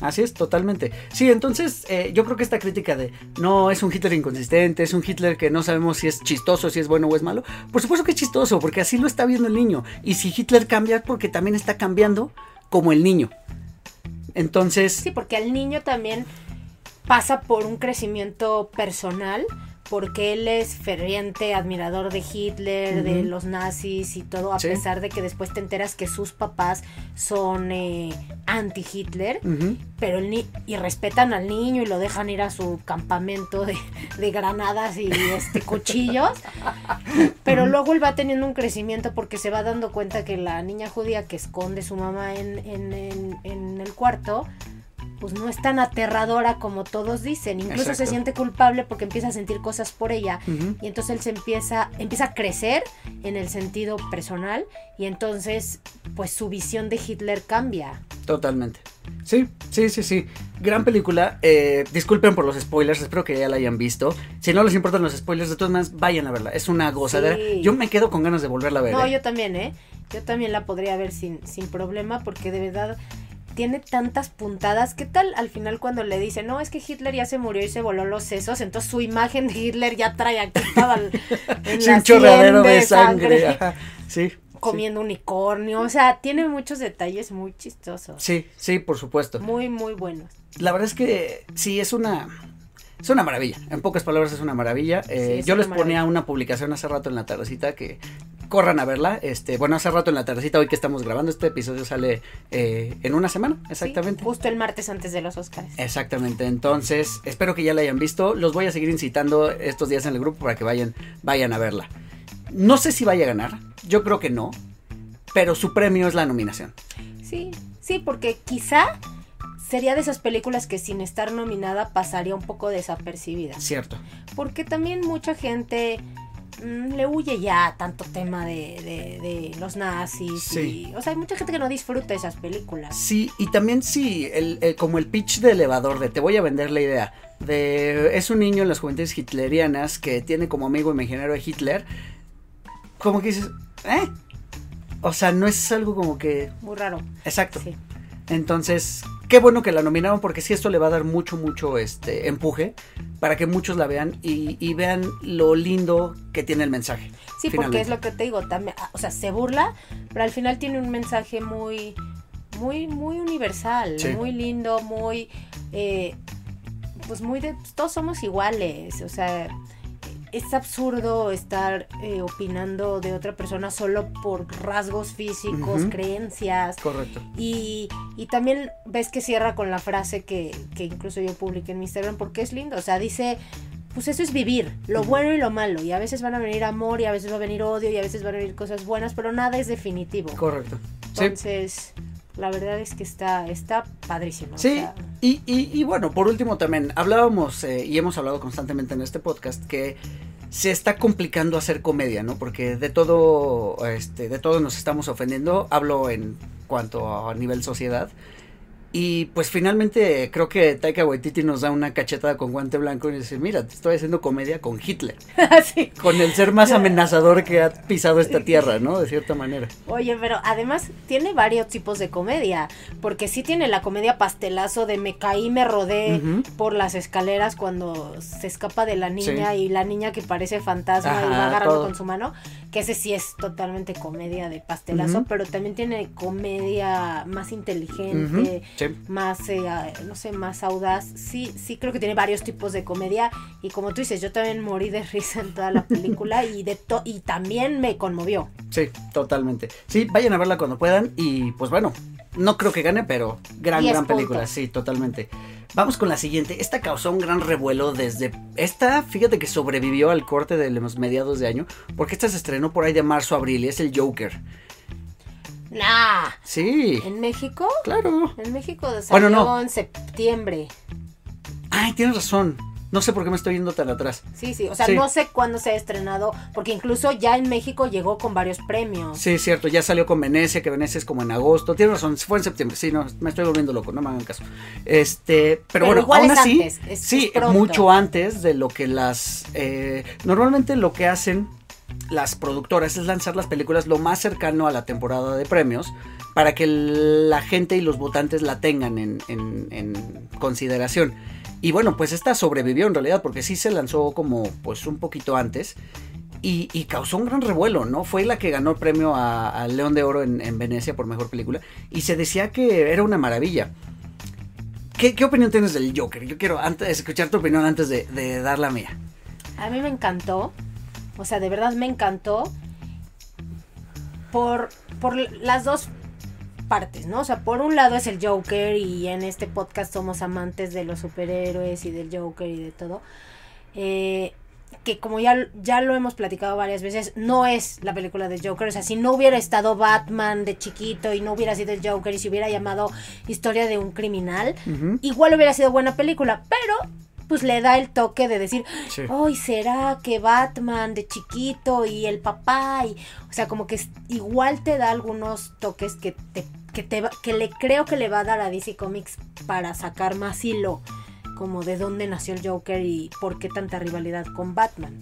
Así es, totalmente. Sí, entonces eh, yo creo que esta crítica de no es un Hitler inconsistente, es un Hitler que no sabemos si es chistoso, si es bueno o es malo, por supuesto que es chistoso, porque así lo está viendo el niño. Y si Hitler cambia, es porque también está cambiando como el niño. Entonces, Sí, porque el niño también pasa por un crecimiento personal, porque él es ferviente admirador de Hitler, de los nazis y todo, a Sí. pesar de que después te enteras que sus papás son eh, anti-Hitler. pero el ni y respetan al niño y lo dejan ir a su campamento de, de granadas y este cuchillos pero luego él va teniendo un crecimiento porque se va dando cuenta que la niña judía que esconde su mamá en, en- en- en el cuarto pues no es tan aterradora como todos dicen incluso se siente culpable porque empieza a sentir cosas por ella y entonces él se empieza, empieza a crecer en el sentido personal y entonces pues su visión de Hitler cambia. Totalmente. Sí, sí, sí, sí. Gran película. Eh, disculpen por los spoilers, espero que ya la hayan visto. Si no les importan los spoilers, de todas maneras, vayan a verla. Es una gozadera. Sí. Yo me quedo con ganas de volverla a ver. No, ¿eh? yo también, ¿eh? Yo también la podría ver sin, sin problema porque de verdad tiene tantas puntadas. ¿Qué tal al final cuando le dice, no, es que Hitler ya se murió y se voló los sesos? Entonces su imagen de Hitler ya trae aquí toda Sí, un chorreadero sien de sangre. ajá. Sí. comiendo unicornio. O sea, tiene muchos detalles muy chistosos. Sí, sí, por supuesto. Muy, muy buenos. La verdad es que sí, es una. Es una maravilla. En pocas palabras, es una maravilla. Eh, es yo una les ponía una publicación hace rato en la tardecita que corran a verla. Este, bueno, hace rato en la tardecita, hoy que estamos grabando, este episodio sale eh, en una semana, Sí, exactamente. justo el martes antes de los Oscars. Exactamente, entonces espero que ya la hayan visto. Los voy a seguir incitando estos días en el grupo para que vayan, vayan a verla. No sé si vaya a ganar, yo creo que no, pero su premio es la nominación. Sí, sí, porque quizá sería de esas películas que sin estar nominada pasaría un poco desapercibida. Cierto. Porque también mucha gente mm, le huye ya tanto tema de, de- de los nazis. Sí. y- o sea, hay mucha gente que no disfruta esas películas. Sí, y también sí, el, el- como el pitch de elevador de te voy a vender la idea de es un niño en las juventudes hitlerianas que tiene como amigo imaginario a Hitler, como que dices, ¿eh? O sea, no es algo como que... Muy raro. Exacto. Sí. Entonces, qué bueno que la nominaron porque sí esto le va a dar mucho, mucho este empuje para que muchos la vean y, y vean lo lindo que tiene el mensaje. Sí, porque es lo que te digo, también, o sea, se burla, pero al final tiene un mensaje muy, muy, muy universal, Sí. muy lindo, muy, eh, pues muy de, todos somos iguales, o sea, es absurdo estar eh, opinando de otra persona solo por rasgos físicos, creencias. Correcto. Y, y también ves que cierra con la frase que, que incluso yo publiqué en mi Instagram porque es lindo. O sea, dice, pues eso es vivir, lo bueno y lo malo. Y a veces van a venir amor y a veces va a venir odio y a veces van a venir cosas buenas, pero nada es definitivo. Correcto. Sí. La verdad es que está, está padrísimo. o Sí, sea, y, y, y bueno, por último también, hablábamos eh, y hemos hablado constantemente en este podcast que se está complicando hacer comedia, ¿no? Porque de todo, este, de todo nos estamos ofendiendo, hablo en cuanto a nivel sociedad. Y pues finalmente creo que Taika Waititi nos da una cachetada con guante blanco y dice, mira, te estoy haciendo comedia con Hitler, sí. con el ser más amenazador que ha pisado esta tierra, ¿no? De cierta manera. Oye, pero además tiene varios tipos de comedia, porque sí tiene la comedia pastelazo de me caí, me rodé por las escaleras cuando se escapa de la niña Sí. y la niña que parece fantasma y va agarrando todo. con su mano, que ese sí es totalmente comedia de pastelazo, pero también tiene comedia más inteligente, Ujú, sí. más, eh, no sé, más audaz. Sí, sí creo que tiene varios tipos de comedia y como tú dices, yo también morí de risa en toda la película y de to y también me conmovió. Sí, totalmente. Sí, vayan a verla cuando puedan y pues bueno, no creo que gane, pero gran, gran película, puntos. sí, totalmente. Vamos con la siguiente. Esta causó un gran revuelo desde... Esta, fíjate que sobrevivió al corte de los mediados de año, porque esta se estrenó por ahí de marzo a abril y es el Joker. Nah, Sí, ¿en México? claro. En México salió Bueno, no. en septiembre. Ay, tienes razón. No sé por qué me estoy yendo tan atrás. Sí, sí, o sea, Sí. no sé cuándo se ha estrenado, porque incluso ya en México llegó con varios premios. Sí, cierto, ya salió con Venecia, que Venecia es como en agosto. Tienes razón, fue en septiembre. Sí, no, me estoy volviendo loco, no me hagan caso. Este, pero, Pero bueno, igual aún es así, antes, es- sí, es mucho antes de lo que las. eh, normalmente lo que hacen las productoras es lanzar las películas lo más cercano a la temporada de premios para que la gente y los votantes la tengan en, consideración. Y bueno, pues esta sobrevivió en realidad porque sí se lanzó como pues un poquito antes y, causó un gran revuelo, ¿no? Fue la que ganó el premio al León de Oro en, en Venecia por mejor película y se decía que era una maravilla. ¿Qué, qué opinión tienes del Joker? Yo quiero antes escuchar tu opinión antes de, de dar la mía. A mí me encantó, o sea, de verdad me encantó por, por las dos partes, ¿no? O sea, por un lado es el Joker y en este podcast somos amantes de los superhéroes y del Joker y de todo. Eh, que como ya, ya lo hemos platicado varias veces, no es la película de Joker. O sea, si no hubiera estado Batman de chiquito y no hubiera sido el Joker y se hubiera llamado Historia de un criminal, igual hubiera sido buena película, pero pues le da el toque de decir, Sí. Ay, será que Batman de chiquito y el papá y o sea, como que es- igual te da algunos toques que te que te va- que le creo que le va a dar a DC Comics para sacar más hilo como de dónde nació el Joker y por qué tanta rivalidad con Batman.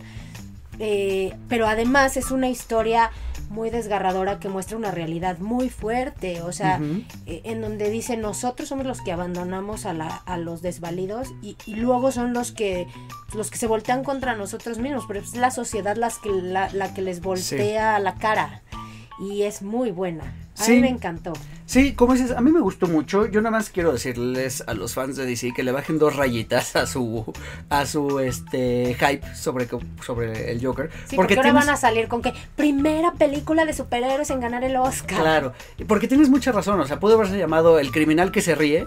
Eh, pero además es una historia muy desgarradora que muestra una realidad muy fuerte, o sea, eh, en donde dice nosotros somos los que abandonamos a, la, a los desvalidos y, y luego son los que los que se voltean contra nosotros mismos, pero es la sociedad las que, la, la que les voltea la cara y es muy buena. A Sí. mí me encantó. Sí, como dices, a mí me gustó mucho. Yo nada más quiero decirles a los fans de DC que le bajen dos rayitas a su a su este hype sobre sobre el Joker, Sí, porque, ahora tienes- van a salir con que primera película de superhéroes en ganar el Oscar. Claro, porque tienes mucha razón, o sea, pudo haberse llamado El criminal que se ríe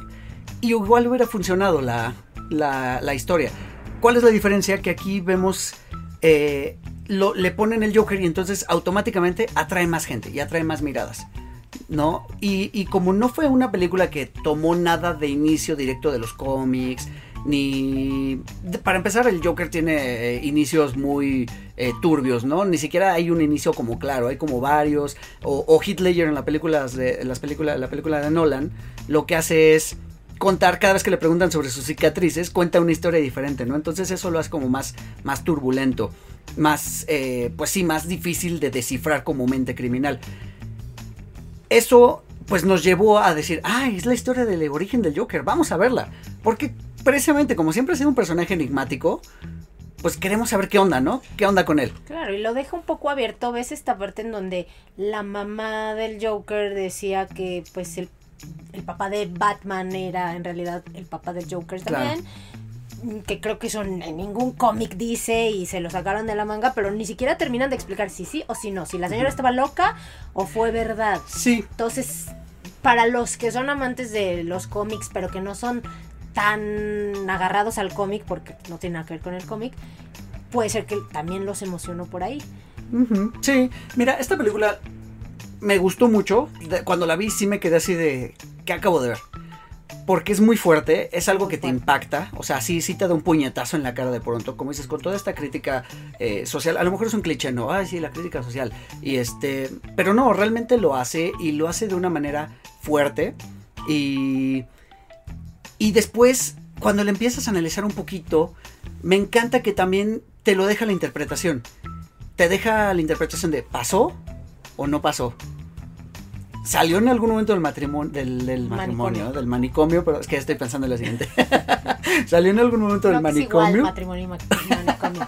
y igual hubiera funcionado la, la, la historia. ¿Cuál es la diferencia? Que aquí vemos, eh, lo, le ponen el Joker y entonces automáticamente atrae más gente y atrae más miradas. ¿No? Y, y como no fue una película que tomó nada de inicio directo de los cómics, ni... para empezar, el Joker tiene eh, inicios muy eh, turbios, ¿no? Ni siquiera hay un inicio como claro, hay como varios. O, Ledger en la película de, las películas, la película de Nolan, lo que hace es contar cada vez que le preguntan sobre sus cicatrices, cuenta una historia diferente, ¿no? Entonces eso lo hace como más, más turbulento, más, eh, pues sí, más difícil de descifrar como mente criminal. Eso pues nos llevó a decir, ah, es la historia del origen del Joker, vamos a verla. Porque precisamente como siempre ha sido un personaje enigmático, pues queremos saber qué onda, ¿no? ¿Qué onda con él? Claro, y lo deja un poco abierto. ¿Ves esta parte en donde la mamá del Joker decía que pues el, el papá de Batman era en realidad el papá del Joker Claro. Que creo que son en ningún cómic dice y se lo sacaron de la manga, pero ni siquiera terminan de explicar si sí o si no, si la señora estaba loca o fue verdad. Sí. Entonces, para los que son amantes de los cómics, pero que no son tan agarrados al cómic, porque no tiene nada que ver con el cómic, puede ser que también los emocionó por ahí. Sí, mira, esta película me gustó mucho. Cuando la vi sí me quedé así de... ¿Qué acabo de ver? Porque es muy fuerte, es algo que te impacta, o sea, sí, sí te da un puñetazo en la cara de pronto, como dices, con toda esta crítica eh, social, a lo mejor es un cliché, ¿no? Ay, sí, la crítica social, y este, pero no, realmente lo hace, y lo hace de una manera fuerte, y, y después, cuando le empiezas a analizar un poquito, me encanta que también te lo deja la interpretación, te deja la interpretación de, ¿pasó o no pasó? Salió en algún momento del matrimonio, del, del matrimonio, Manicomio. del manicomio, pero es que ya estoy pensando en la siguiente. Salió en algún momento del Creo que es igual manicomio. matrimonio y ma- manicomio.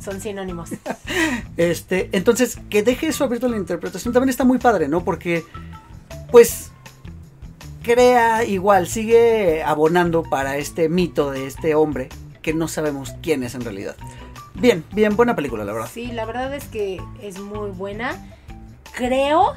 Son sinónimos. Este, entonces, que deje eso abierto a la interpretación también está muy padre, ¿no? Porque, pues, crea igual, sigue abonando para este mito de este hombre que no sabemos quién es en realidad. Bien, bien, buena película, la verdad. Sí, la verdad es que es muy buena. Creo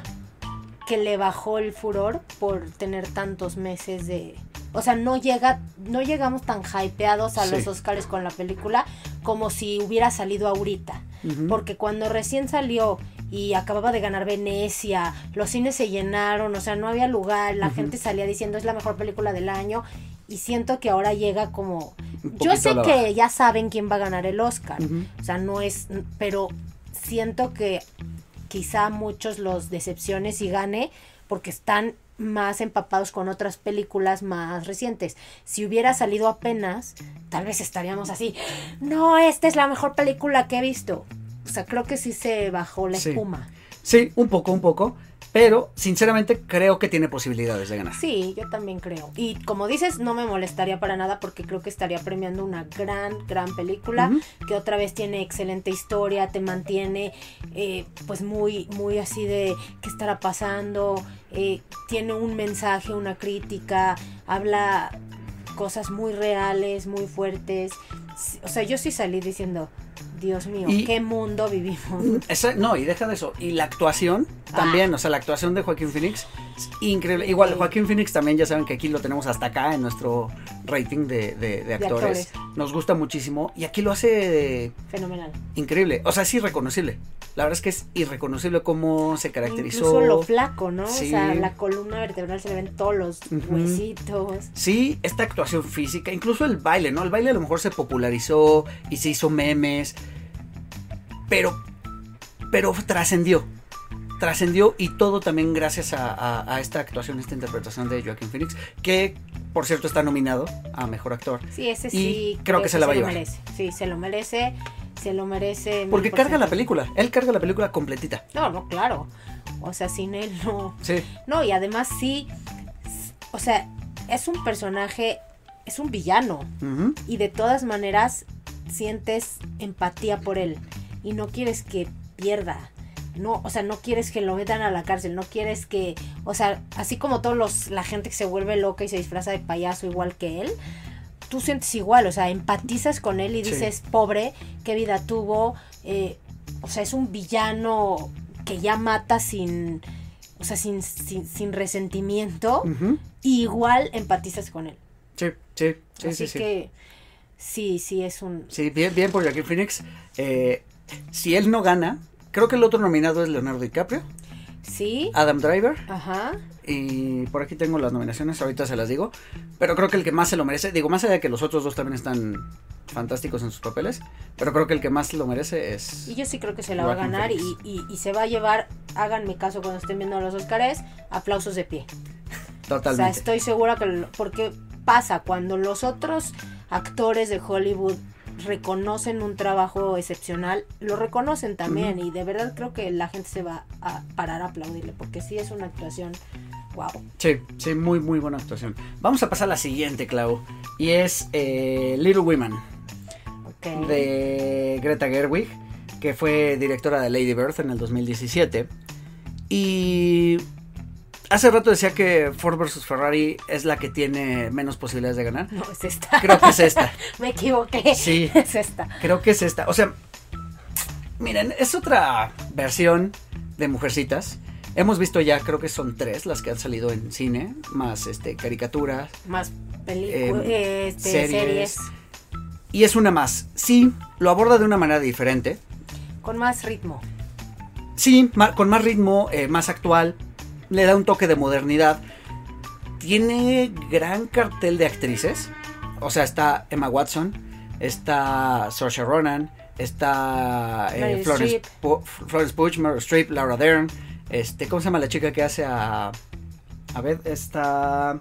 que le bajó el furor por tener tantos meses de... O sea, no llega, no llegamos tan hypeados a Sí. los Oscars con la película como si hubiera salido ahorita. Porque cuando recién salió y acababa de ganar Venecia, los cines se llenaron, o sea, no había lugar, la gente salía diciendo es la mejor película del año y siento que ahora llega como... Yo sé que ya saben quién va a ganar el Oscar, o sea, no es, pero siento que quizá muchos los decepciones y gane porque están más empapados con otras películas más recientes. Si hubiera salido apenas, tal vez estaríamos así, no, esta es la mejor película que he visto. O sea, creo que sí se bajó la Sí. espuma. Sí, un poco, un poco. Pero, sinceramente, creo que tiene posibilidades de ganar. Sí, yo también creo. Y como dices, no me molestaría para nada porque creo que estaría premiando una gran, gran película que otra vez tiene excelente historia, te mantiene eh, pues muy, muy así de qué estará pasando, eh, tiene un mensaje, una crítica, habla cosas muy reales, muy fuertes. O sea, yo sí salí diciendo, Dios mío, Y- qué mundo vivimos. Esa- no, y deja de eso. Y la actuación también, o sea, la actuación de Joaquín Phoenix es increíble. Igual, Sí. Joaquín Phoenix también, ya saben que aquí lo tenemos hasta acá en nuestro rating de, de- de actores. actores. Nos gusta muchísimo. Y aquí lo hace Fenomenal. increíble. O sea, es irreconocible. La verdad es que es irreconocible cómo se caracterizó. Incluso lo flaco, ¿no? Sí. O sea, la columna vertebral se le ven todos los huesitos. Sí, esta actuación física, incluso el baile, ¿no? El baile a lo mejor se popularizó y se hizo memes, pero, pero trascendió, trascendió y todo también gracias a, a- a esta actuación, esta interpretación de Joaquín Phoenix, que por cierto está nominado a Mejor Actor. Sí, ese Y sí. creo que se la va a lo llevar. merece. Sí, se lo merece. Se lo merece. Porque por carga la película, él carga la película completita. No, no, claro. O sea, sin él no. Sí, No, y además sí. O sea, es un personaje. Es un villano. Y de todas maneras sientes empatía por él. Y no quieres que pierda. No, o sea, no quieres que lo metan a la cárcel, no quieres que, o sea, así como todos los, la gente que se vuelve loca y se disfraza de payaso igual que él, tú sientes igual, o sea, empatizas con él y Sí. dices, pobre, qué vida tuvo, eh, o sea, es un villano que ya mata sin, o sea, sin, sin, sin resentimiento, y igual empatizas con él. sí, sí, sí, Así sí, sí. que sí, sí es un... Sí, bien, bien por Joaquín Phoenix. Eh, si él no gana, creo que el otro nominado es Leonardo DiCaprio, Sí, Adam Driver. ajá. Y por aquí tengo las nominaciones, ahorita se las digo. Pero creo que el que más se lo merece, digo, más allá de que los otros dos también están fantásticos en sus papeles, pero creo que el que más lo merece es... Y yo sí creo que se la va a ganar y, Phoenix. y- y se va a llevar, háganme caso cuando estén viendo los Oscars, aplausos de pie. O sea, Totalmente. estoy segura que... lo- Porque pasa, cuando los otros actores de Hollywood reconocen un trabajo excepcional, lo reconocen también y de verdad creo que la gente se va a parar a aplaudirle porque sí es una actuación, wow. Sí, sí, muy, muy buena actuación. Vamos a pasar a la siguiente, Clau. Y es eh, Little Women, Ok. de Greta Gerwig, que fue directora de Lady Bird en el 2017. Y Hace rato decía que Ford vs Ferrari es la que tiene menos posibilidades de ganar. No, es esta. Creo que es esta. Me equivoqué. Sí. Es esta. Creo que es esta. O sea, miren, es otra versión de Mujercitas. Hemos visto ya, creo que son tres las que han salido en cine, más este caricaturas. Más películas, Em, este, series. series. Y es una más. Sí, lo aborda de una manera diferente. Con más ritmo. Sí, con más ritmo, eh, más actual. Le da un toque de modernidad. Tiene gran cartel de actrices. O sea, está Emma Watson, está Saoirse Ronan, está eh, Florence. Pu- Florence Pugh, Meryl Streep, Laura Dern. Este, ¿Cómo se llama la chica que hace a... A ver, está...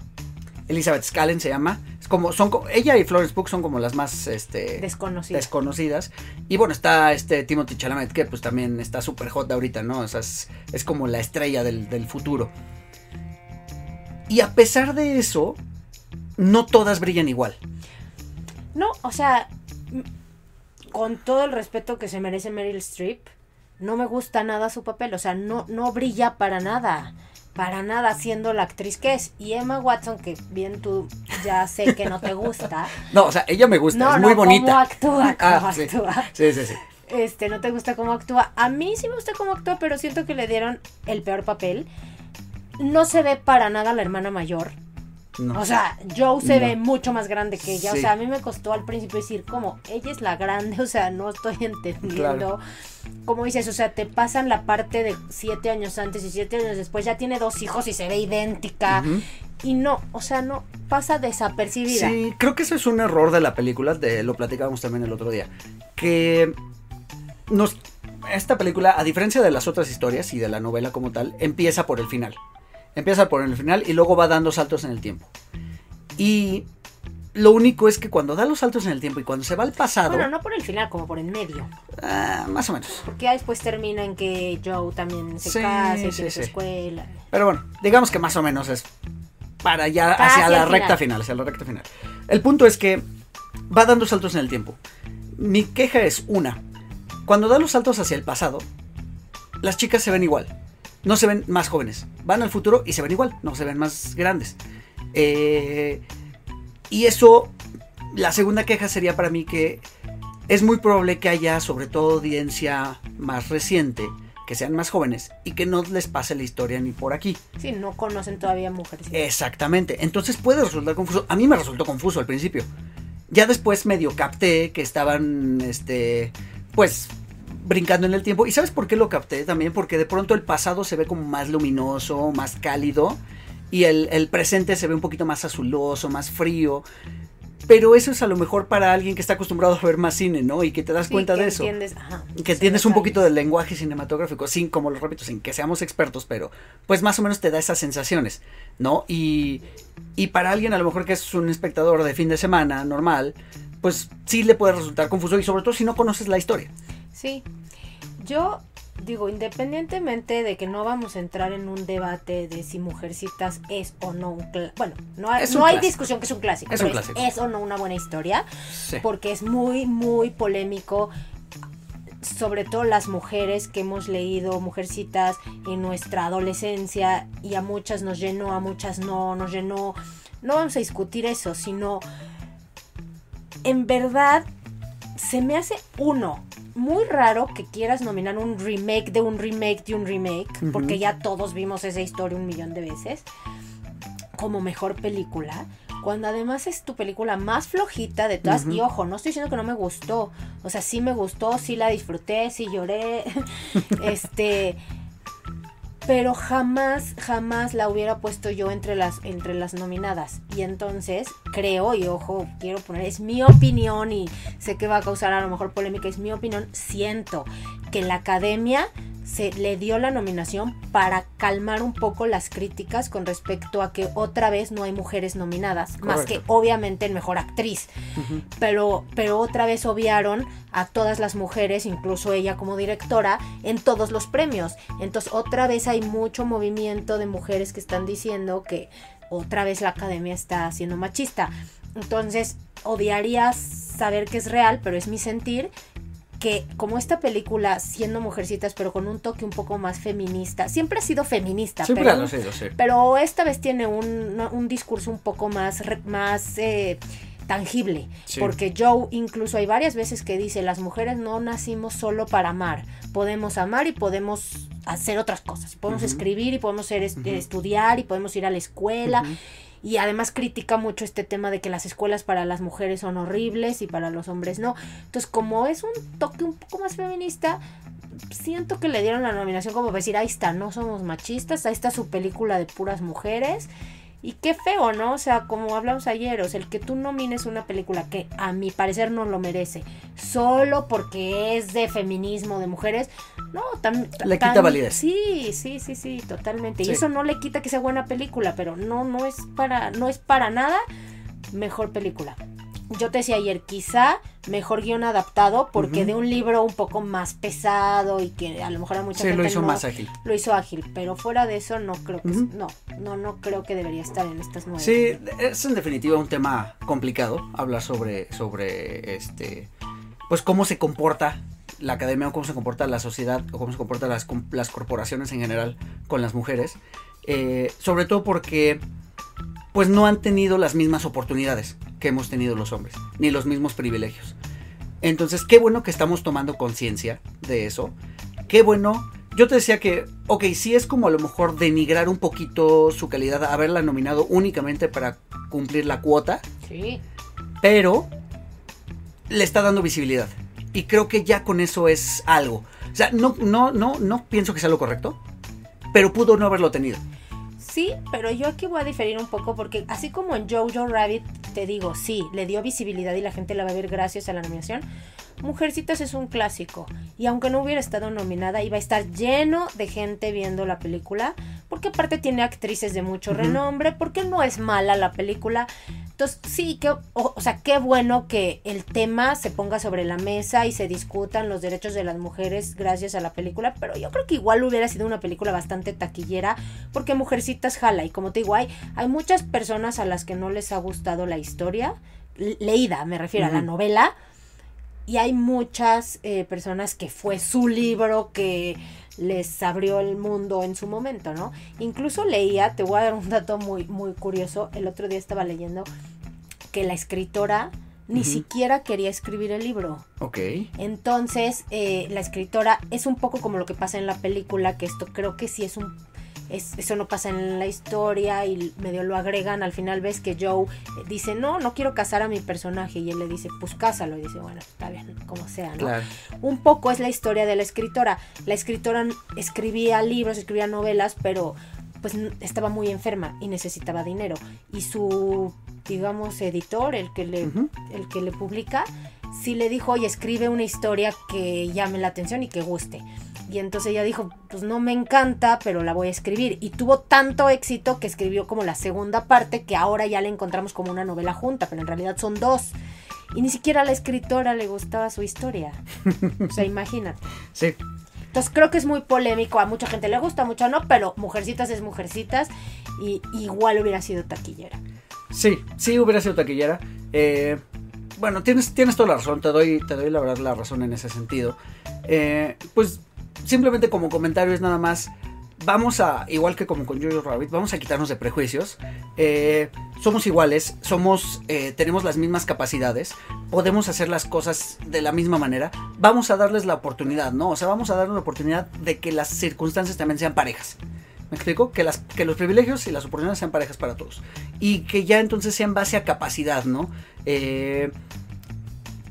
Elizabeth Scallen se llama. Como, son, ella y Florence Pugh son como las más... Este, Desconocida. desconocidas. Y bueno, está este Timothy Chalamet, que pues también está súper hot ahorita, ¿no? O sea, es, es como la estrella del, del futuro. Y a pesar de eso, no todas brillan igual. No, o sea, con todo el respeto que se merece Meryl Streep, no me gusta nada su papel, o sea, no, no brilla para nada, para nada siendo la actriz que es. Y Emma Watson, que bien tú ya sé que no te gusta, No, o sea, ella me gusta, no, es muy bonita. cómo actúa, cómo Ah, sí. actúa. Sí, sí, sí. Este, no te gusta cómo actúa. A mí sí me gusta cómo actúa, pero siento que le dieron el peor papel. No se ve para nada la hermana mayor. No. O sea, Joe se No. ve mucho más grande que ella. Sí. O sea, a mí me costó al principio decir, como, ella es la grande, o sea, no estoy entendiendo. Claro. Como dices, o sea, te pasan la parte de siete años antes y siete años después, ya tiene dos hijos y se ve idéntica. Y no, o sea, no, pasa desapercibida. Sí, creo que eso es un error de la película, de, lo platicábamos también el otro día, que nos, esta película, a diferencia de las otras historias y de la novela como tal, empieza por el final. Empieza por el final y luego va dando saltos en el tiempo. Y lo único es que cuando da los saltos en el tiempo y cuando se va al pasado, Bueno, no por el final, como por en medio. ah, más o menos. Porque ya después termina en que Joe también se Sí, casa y sí, tiene su escuela. Pero bueno, digamos que más o menos es para allá, hacia la recta final, hacia la recta final. El punto es que va dando saltos en el tiempo. Mi queja es una. Cuando da los saltos hacia el pasado, las chicas se ven igual. No se ven más jóvenes. Van al futuro y se ven igual. No se ven más grandes. Eh, y eso, la segunda queja sería para mí que es muy probable que haya, sobre todo audiencia más reciente, que sean más jóvenes y que no les pase la historia ni por aquí. Sí, no conocen todavía mujeres. Exactamente. Entonces puede resultar confuso. A mí me resultó confuso al principio. Ya después medio capté que estaban, este, pues, brincando en el tiempo. ¿Y sabes por qué lo capté también? Porque de pronto el pasado se ve como más luminoso, más cálido. Y el, el presente se ve un poquito más azuloso, más frío. Pero eso es a lo mejor para alguien que está acostumbrado a ver más cine, ¿no? Y que te das Sí, cuenta que de eso. Entiendes, ajá, Que sí, tienes un poquito del lenguaje cinematográfico, sin, como lo repito, sin que seamos expertos, pero pues más o menos te da esas sensaciones, ¿no? Y, y para alguien a lo mejor que es un espectador de fin de semana normal, pues sí le puede resultar confuso y sobre todo si no conoces la historia. Sí. Yo digo, independientemente de que no vamos a entrar en un debate de si Mujercitas es o no un bueno, no hay, no hay discusión que es un clásico, Es pero un clásico. es o no una buena historia, Sí. porque es muy muy polémico sobre todo las mujeres que hemos leído Mujercitas en nuestra adolescencia y a muchas nos llenó, a muchas no, nos llenó. No vamos a discutir eso, sino en verdad se me hace uno muy raro que quieras nominar un remake de un remake de un remake, porque ya todos vimos esa historia un millón de veces, como mejor película, cuando además es tu película más flojita de todas. Y ojo, no estoy diciendo que no me gustó, o sea, sí me gustó, sí la disfruté, sí lloré, este... Pero jamás, jamás la hubiera puesto yo entre las, entre las nominadas. Y entonces creo, y ojo, quiero poner, es mi opinión y sé que va a causar a lo mejor polémica, es mi opinión, siento que la academia se le dio la nominación para calmar un poco las críticas con respecto a que otra vez no hay mujeres nominadas, más que obviamente en mejor actriz pero, pero otra vez obviaron a todas las mujeres, incluso ella como directora, en todos los premios. Entonces otra vez hay mucho movimiento de mujeres que están diciendo que otra vez la academia está siendo machista. Entonces odiaría saber que es real, pero es mi sentir que como esta película, siendo mujercitas, pero con un toque un poco más feminista, siempre ha sido feminista, Siempre pero, lo sé, lo sé. pero esta vez tiene un, un discurso un poco más, más eh, tangible, Sí. porque Joe incluso hay varias veces que dice, las mujeres no nacimos solo para amar, podemos amar y podemos hacer otras cosas, podemos escribir y podemos ser, estudiar y podemos ir a la escuela. Y además critica mucho este tema de que las escuelas para las mujeres son horribles y para los hombres no. Entonces, como es un toque un poco más feminista, siento que le dieron la nominación como para decir, ahí está, no somos machistas, ahí está su película de puras mujeres. Y qué feo, ¿no? O sea, como hablamos ayer, o sea, el que tú nomines una película que a mi parecer no lo merece, solo porque es de feminismo, de mujeres, no, tan, Le quita validez. Sí, sí, sí, sí, totalmente. Sí. Y eso no le quita que sea buena película, pero no, no es para, no es para nada mejor película. Yo te decía ayer, quizá mejor guion adaptado, porque de un libro un poco más pesado y que a lo mejor a mucha Sí, gente lo hizo no- más ágil. lo hizo ágil, pero fuera de eso no creo que no, no, no creo que debería estar en estas nueve. Sí, es en definitiva un tema complicado hablar sobre, sobre este, pues cómo se comporta la academia o cómo se comporta la sociedad o cómo se comportan las, las corporaciones en general con las mujeres. Eh, sobre todo porque pues no han tenido las mismas oportunidades que hemos tenido los hombres, ni los mismos privilegios. Entonces, qué bueno que estamos tomando conciencia de eso. Qué bueno. Yo te decía que, ok, sí es como a lo mejor denigrar un poquito su calidad, haberla nominado únicamente para cumplir la cuota, Sí. pero le está dando visibilidad. Y creo que ya con eso es algo. O sea, no, no, no, no pienso que sea lo correcto, pero pudo no haberlo tenido. Sí, pero yo aquí voy a diferir un poco porque así como en Jojo Rabbit te digo, sí, le dio visibilidad y la gente la va a ver gracias a la nominación. Mujercitas es un clásico y aunque no hubiera estado nominada iba a estar lleno de gente viendo la película porque aparte tiene actrices de mucho renombre, porque no es mala la película. Entonces, sí, que, o, o sea, qué bueno que el tema se ponga sobre la mesa y se discutan los derechos de las mujeres gracias a la película, pero yo creo que igual hubiera sido una película bastante taquillera, porque Mujercitas jala, y como te digo, hay, hay muchas personas a las que no les ha gustado la historia, le- leída, me refiero a la novela, y hay muchas eh, personas que fue su libro que les abrió el mundo en su momento, ¿no? Incluso leía, te voy a dar un dato muy, muy curioso, el otro día estaba leyendo que la escritora ni siquiera quería escribir el libro. Ok. Entonces, eh, la escritora es un poco como lo que pasa en la película, que esto creo que sí es un... Es, eso no pasa en la historia y medio lo agregan. Al final ves que Joe eh, dice, no, no quiero casar a mi personaje. Y él le dice, pues cásalo. Y dice, bueno, está bien, como sea, ¿no? Claro. un poco es la historia de la escritora. La escritora escribía libros, escribía novelas, pero pues estaba muy enferma y necesitaba dinero. Y su, digamos, editor, el que le, el que le publica, sí le dijo, oye, escribe una historia que llame la atención y que guste. Y entonces ella dijo, pues no me encanta, pero la voy a escribir. Y tuvo tanto éxito que escribió como la segunda parte, que ahora ya la encontramos como una novela junta, pero en realidad son dos. Y ni siquiera a la escritora le gustaba su historia. O sea, imagínate. Sí. Entonces creo que es muy polémico, a mucha gente le gusta, a mucha no, pero Mujercitas es Mujercitas y igual hubiera sido taquillera. Sí, sí hubiera sido taquillera. Eh, bueno, tienes, tienes toda la razón, te doy, te doy la verdad la razón en ese sentido. Eh, pues simplemente como comentario es nada más, vamos a, igual que como con Jojo Rabbit, vamos a quitarnos de prejuicios. Eh, somos iguales, somos, eh, tenemos las mismas capacidades, podemos hacer las cosas de la misma manera. Vamos a darles la oportunidad, ¿no? O sea, vamos a darles la oportunidad de que las circunstancias también sean parejas. ¿Me explico? Que, las, que los privilegios y las oportunidades sean parejas para todos. Y que ya entonces sea en base a capacidad, ¿no? Eh,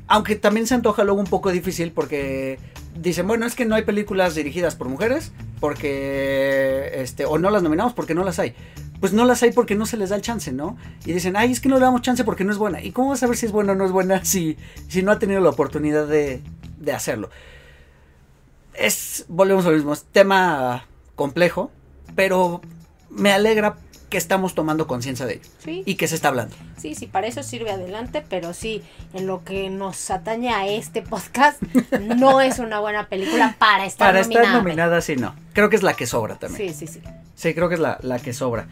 aunque también se antoja luego un poco difícil porque dicen, bueno, es que no hay películas dirigidas por mujeres, porque, este, o no las nominamos porque no las hay. Pues no las hay porque no se les da el chance, ¿no? Y dicen, ay, es que no le damos chance porque no es buena. ¿Y cómo vas a saber si es buena o no es buena si, si no ha tenido la oportunidad de, de hacerlo? Es, volvemos a lo mismo, es tema complejo, pero me alegra que estamos tomando conciencia de ello Sí, y que se está hablando. sí, sí, para eso sirve adelante, pero sí, en lo que nos atañe a este podcast, no es una buena película para estar Para nominada. estar nominada, sí, no. Creo que es la que sobra también. Sí, sí, sí. Sí, creo que es la, la que sobra.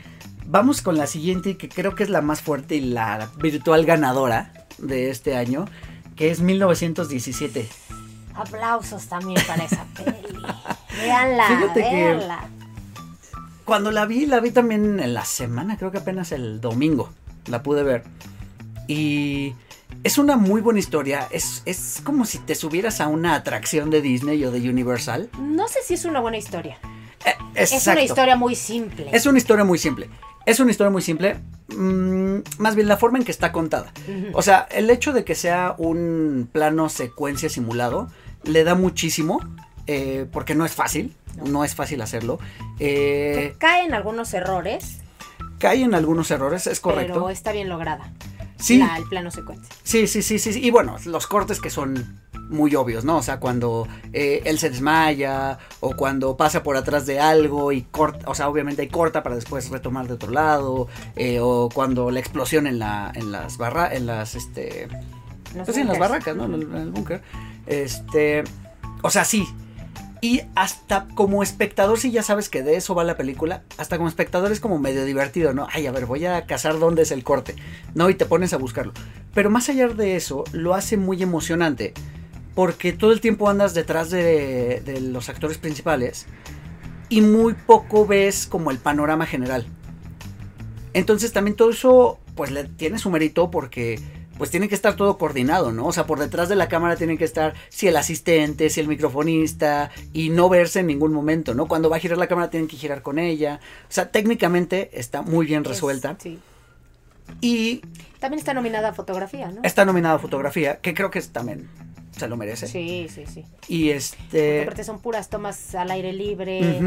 Vamos con la siguiente, que creo que es la más fuerte y la virtual ganadora de este año, que es 1917. Aplausos también para esa peli. Véanla, Fíjate que- véanla. Cuando la vi, la vi también en la semana, creo que apenas el domingo la pude ver. Y es una muy buena historia. Es, es como si te subieras a una atracción de Disney o de Universal. No sé si es una buena historia. Eh, Es una historia muy simple. Es una historia muy simple. Es una historia muy simple. mm, más bien la forma en que está contada. O sea, el hecho de que sea un plano secuencia simulado le da muchísimo. Eh, porque no es fácil. No, es fácil hacerlo. Eh, Caen algunos errores, cae en algunos errores, es correcto. pero está bien lograda. Sí. La- el plano secuencia. Sí, sí, sí, sí. sí. Y bueno, los cortes que son muy obvios, ¿no? O sea, cuando eh, él se desmaya o cuando pasa por atrás de algo y corta, o sea, obviamente hay corta para después retomar de otro lado, eh, o cuando la explosión en la, en las barra, en las, este, pues sí, en las barracas, ¿no? En el, el búnker. Este, o sea, sí. Y hasta como espectador, si ya sabes que de eso va la película, hasta como espectador es como medio divertido, ¿no? Ay, a ver, voy a cazar dónde es el corte, ¿no? Y te pones a buscarlo. Pero más allá de eso, lo hace muy emocionante, porque todo el tiempo andas detrás de, de los actores principales y muy poco ves como el panorama general. Entonces también todo eso, pues le tiene su mérito porque pues tiene que estar todo coordinado, ¿no? O sea, por detrás de la cámara tiene que estar si el asistente, si el microfonista y no verse en ningún momento, ¿no? Cuando va a girar la cámara tienen que girar con ella. O sea, técnicamente está muy bien Es- resuelta sí. y También está nominada a fotografía, ¿no? está nominada a fotografía, que creo que es también se lo merece. Sí, sí, sí. Y Porque este aparte son puras tomas al aire libre.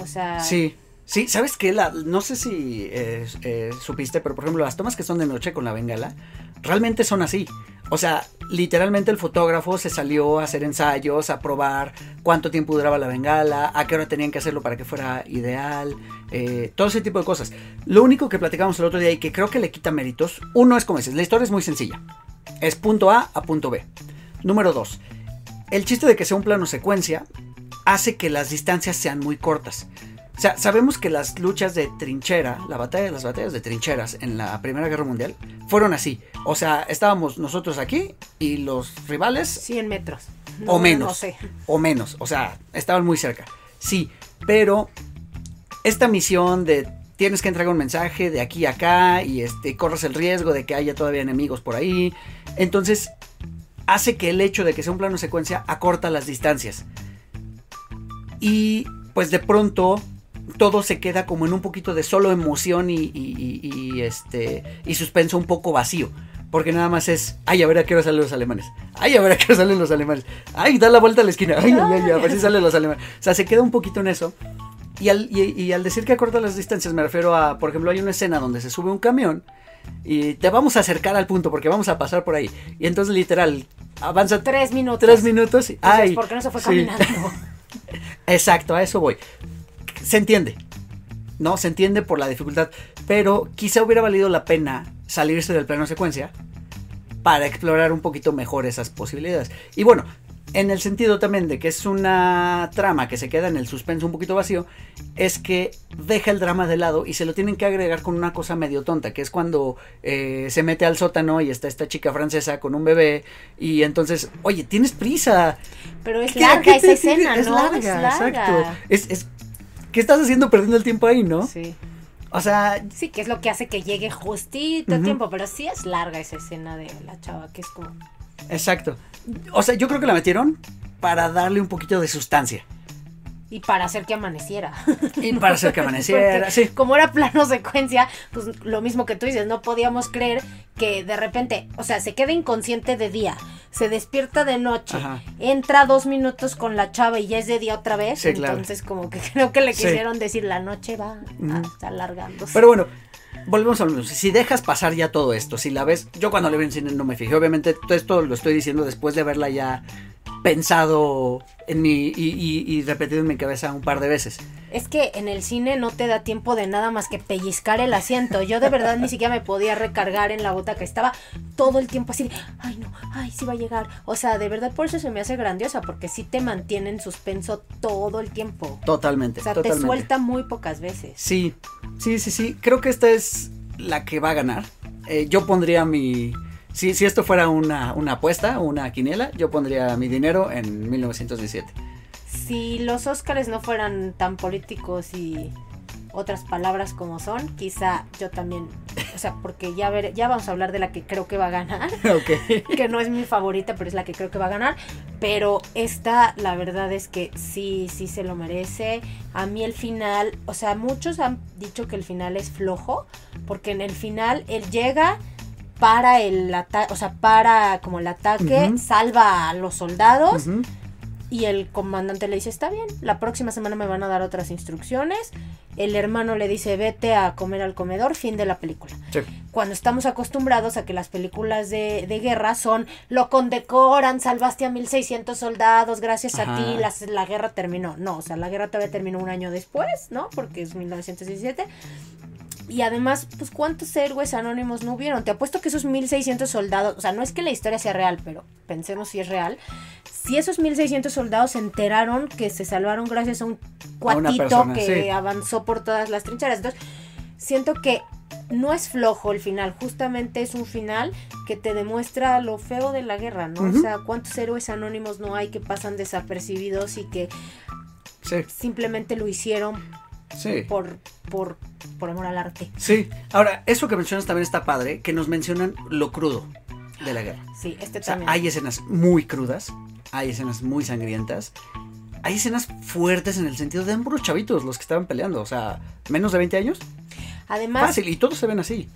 O sea, Sí, sí, ¿sabes qué? La, no sé si eh, eh, supiste, pero por ejemplo, las tomas que son de noche con la bengala, realmente son así. O sea, literalmente el fotógrafo se salió a hacer ensayos, a probar cuánto tiempo duraba la bengala, a qué hora tenían que hacerlo para que fuera ideal, eh, todo ese tipo de cosas. Lo único que platicamos el otro día y que creo que le quita méritos, uno es como dices, la historia es muy sencilla. Es punto A a punto B. Número dos, el chiste de que sea un plano secuencia hace que las distancias sean muy cortas. O sea, sabemos que las luchas de trinchera, la batalla, las batallas de trincheras en la Primera Guerra Mundial fueron así. O sea, estábamos nosotros aquí y los rivales 100 metros. o No, menos. No sé. O menos. O sea, estaban muy cerca. Sí, pero esta misión de tienes que entregar un mensaje de aquí a acá y este corres el riesgo de que haya todavía enemigos por ahí. Entonces, hace que el hecho de que sea un plano secuencia acorta las distancias. Y pues de pronto todo se queda como en un poquito de solo emoción y, y- y- y, este y suspenso un poco vacío. Porque nada más es, ay, a ver a qué hora salen los alemanes. Ay, a ver a qué hora salen los alemanes. Ay, da la vuelta a la esquina. Ay, ay, ay, a ver si salen los alemanes. O sea, se queda un poquito en eso. Y al, y- y al decir que acorta las distancias, me refiero a, por ejemplo, hay una escena donde se sube un camión y te vamos a acercar al punto porque vamos a pasar por ahí. Y entonces, literal, avanza Tres minutos. tres minutos y, Entonces, ay, ¿por qué no se fue sí. caminando? Exacto, a eso voy. Se entiende. No, se entiende por la dificultad. Pero quizá hubiera valido la pena salirse del plano secuencia para explorar un poquito mejor esas posibilidades. Y bueno, en el sentido también de que es una trama que se queda en el suspenso un poquito vacío, es que deja el drama de lado y se lo tienen que agregar con una cosa medio tonta, que es cuando eh, se mete al sótano y está esta chica francesa con un bebé y entonces, oye, tienes prisa, Pero es ¿Qué- larga esa escena, es ¿no? larga, es larga. exacto. Es, es- ¿Qué estás haciendo perdiendo el tiempo ahí, no? Sí. O sea, Sí, que es lo que hace que llegue justito Ujú. tiempo, pero sí es larga esa escena de la chava, que es como... exacto. O sea, yo creo que la metieron para darle un poquito de sustancia. Y para hacer que amaneciera. Y para hacer que amaneciera, Porque sí. Como era plano secuencia, pues lo mismo que tú dices, no podíamos creer que de repente, o sea, se queda inconsciente de día, se despierta de noche, Ajá. entra dos minutos con la chava y ya es de día otra vez. Sí, claro. entonces, como que creo que le Sí. quisieron decir la noche va alargándose. Pero bueno, volvemos a lo mismo. Si dejas pasar ya todo esto, si la ves, yo cuando la vi en cine no me fijé. Obviamente, todo esto lo estoy diciendo después de haberla ya pensado en mi y, y- y repetido en mi cabeza un par de veces. Es que en el cine no te da tiempo de nada más que pellizcar el asiento. Yo de verdad ni siquiera me podía recargar en la bota que estaba todo el tiempo así de, ay no, ay sí va a llegar. O sea, de verdad por eso se me hace grandiosa, porque sí te mantiene en suspenso todo el tiempo. Totalmente. O sea, totalmente. te suelta muy pocas veces. Sí, sí, sí, sí. Creo que esta es la que va a ganar. Eh, yo pondría mi, Si, si esto fuera una, una apuesta, una quiniela, yo pondría mi dinero en 1917. Si los Óscares no fueran tan políticos y otras palabras como son, quizá yo también, o sea, porque ya ver, ya vamos a hablar de la que creo que va a ganar, que no es mi favorita, pero es la que creo que va a ganar, pero esta la verdad es que sí, sí se lo merece. A mí el final, o sea, muchos han dicho que el final es flojo, porque en el final él llega para el ataque, o sea, para como el ataque, salva a los soldados. Ujú. Y el comandante le dice, está bien, la próxima semana me van a dar otras instrucciones. El hermano le dice, vete a comer al comedor, fin de la película. Sí. Cuando estamos acostumbrados a que las películas de, de guerra son, lo condecoran, salvaste a 1600 soldados, gracias a ti, las- la guerra terminó. No, o sea, la guerra todavía terminó un año después, ¿no? Porque es 1917. Y además, pues, ¿cuántos héroes anónimos no hubieron? Te apuesto que esos 1600 soldados, o sea, no es que la historia sea real, pero pensemos si es real. Si esos 1600 soldados se enteraron que se salvaron gracias a un A cuatito persona, que sí. avanzó por todas las trincheras. Entonces, siento que no es flojo el final, justamente es un final que te demuestra lo feo de la guerra, ¿no? O sea, cuántos héroes anónimos no hay que pasan desapercibidos y que Sí, simplemente lo hicieron sí. por, por, por amor al arte. Sí. Ahora, eso que mencionas también está padre, que nos mencionan lo crudo de la guerra. Sí, este O sea, también. hay escenas muy crudas, hay escenas muy sangrientas, hay escenas fuertes en el sentido de ambos chavitos los que estaban peleando, o sea, menos de 20 años. Además, Fácil, y todos se ven así.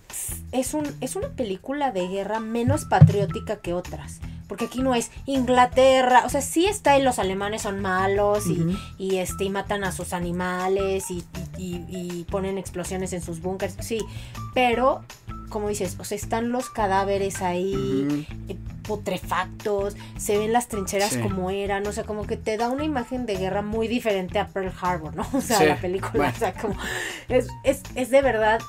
es, un, es una película de guerra menos patriótica que otras. Porque aquí no es Inglaterra, o sea, sí está en los alemanes son malos y, y, este y matan a sus animales y, y- y ponen explosiones en sus búnkers, sí, pero como dices, o sea, están los cadáveres ahí eh, putrefactos, se ven las trincheras Sí. como eran, o sea, como que te da una imagen de guerra muy diferente a Pearl Harbor, ¿no? O sea, Sí, la película, bueno. o sea, como es, es, es de verdad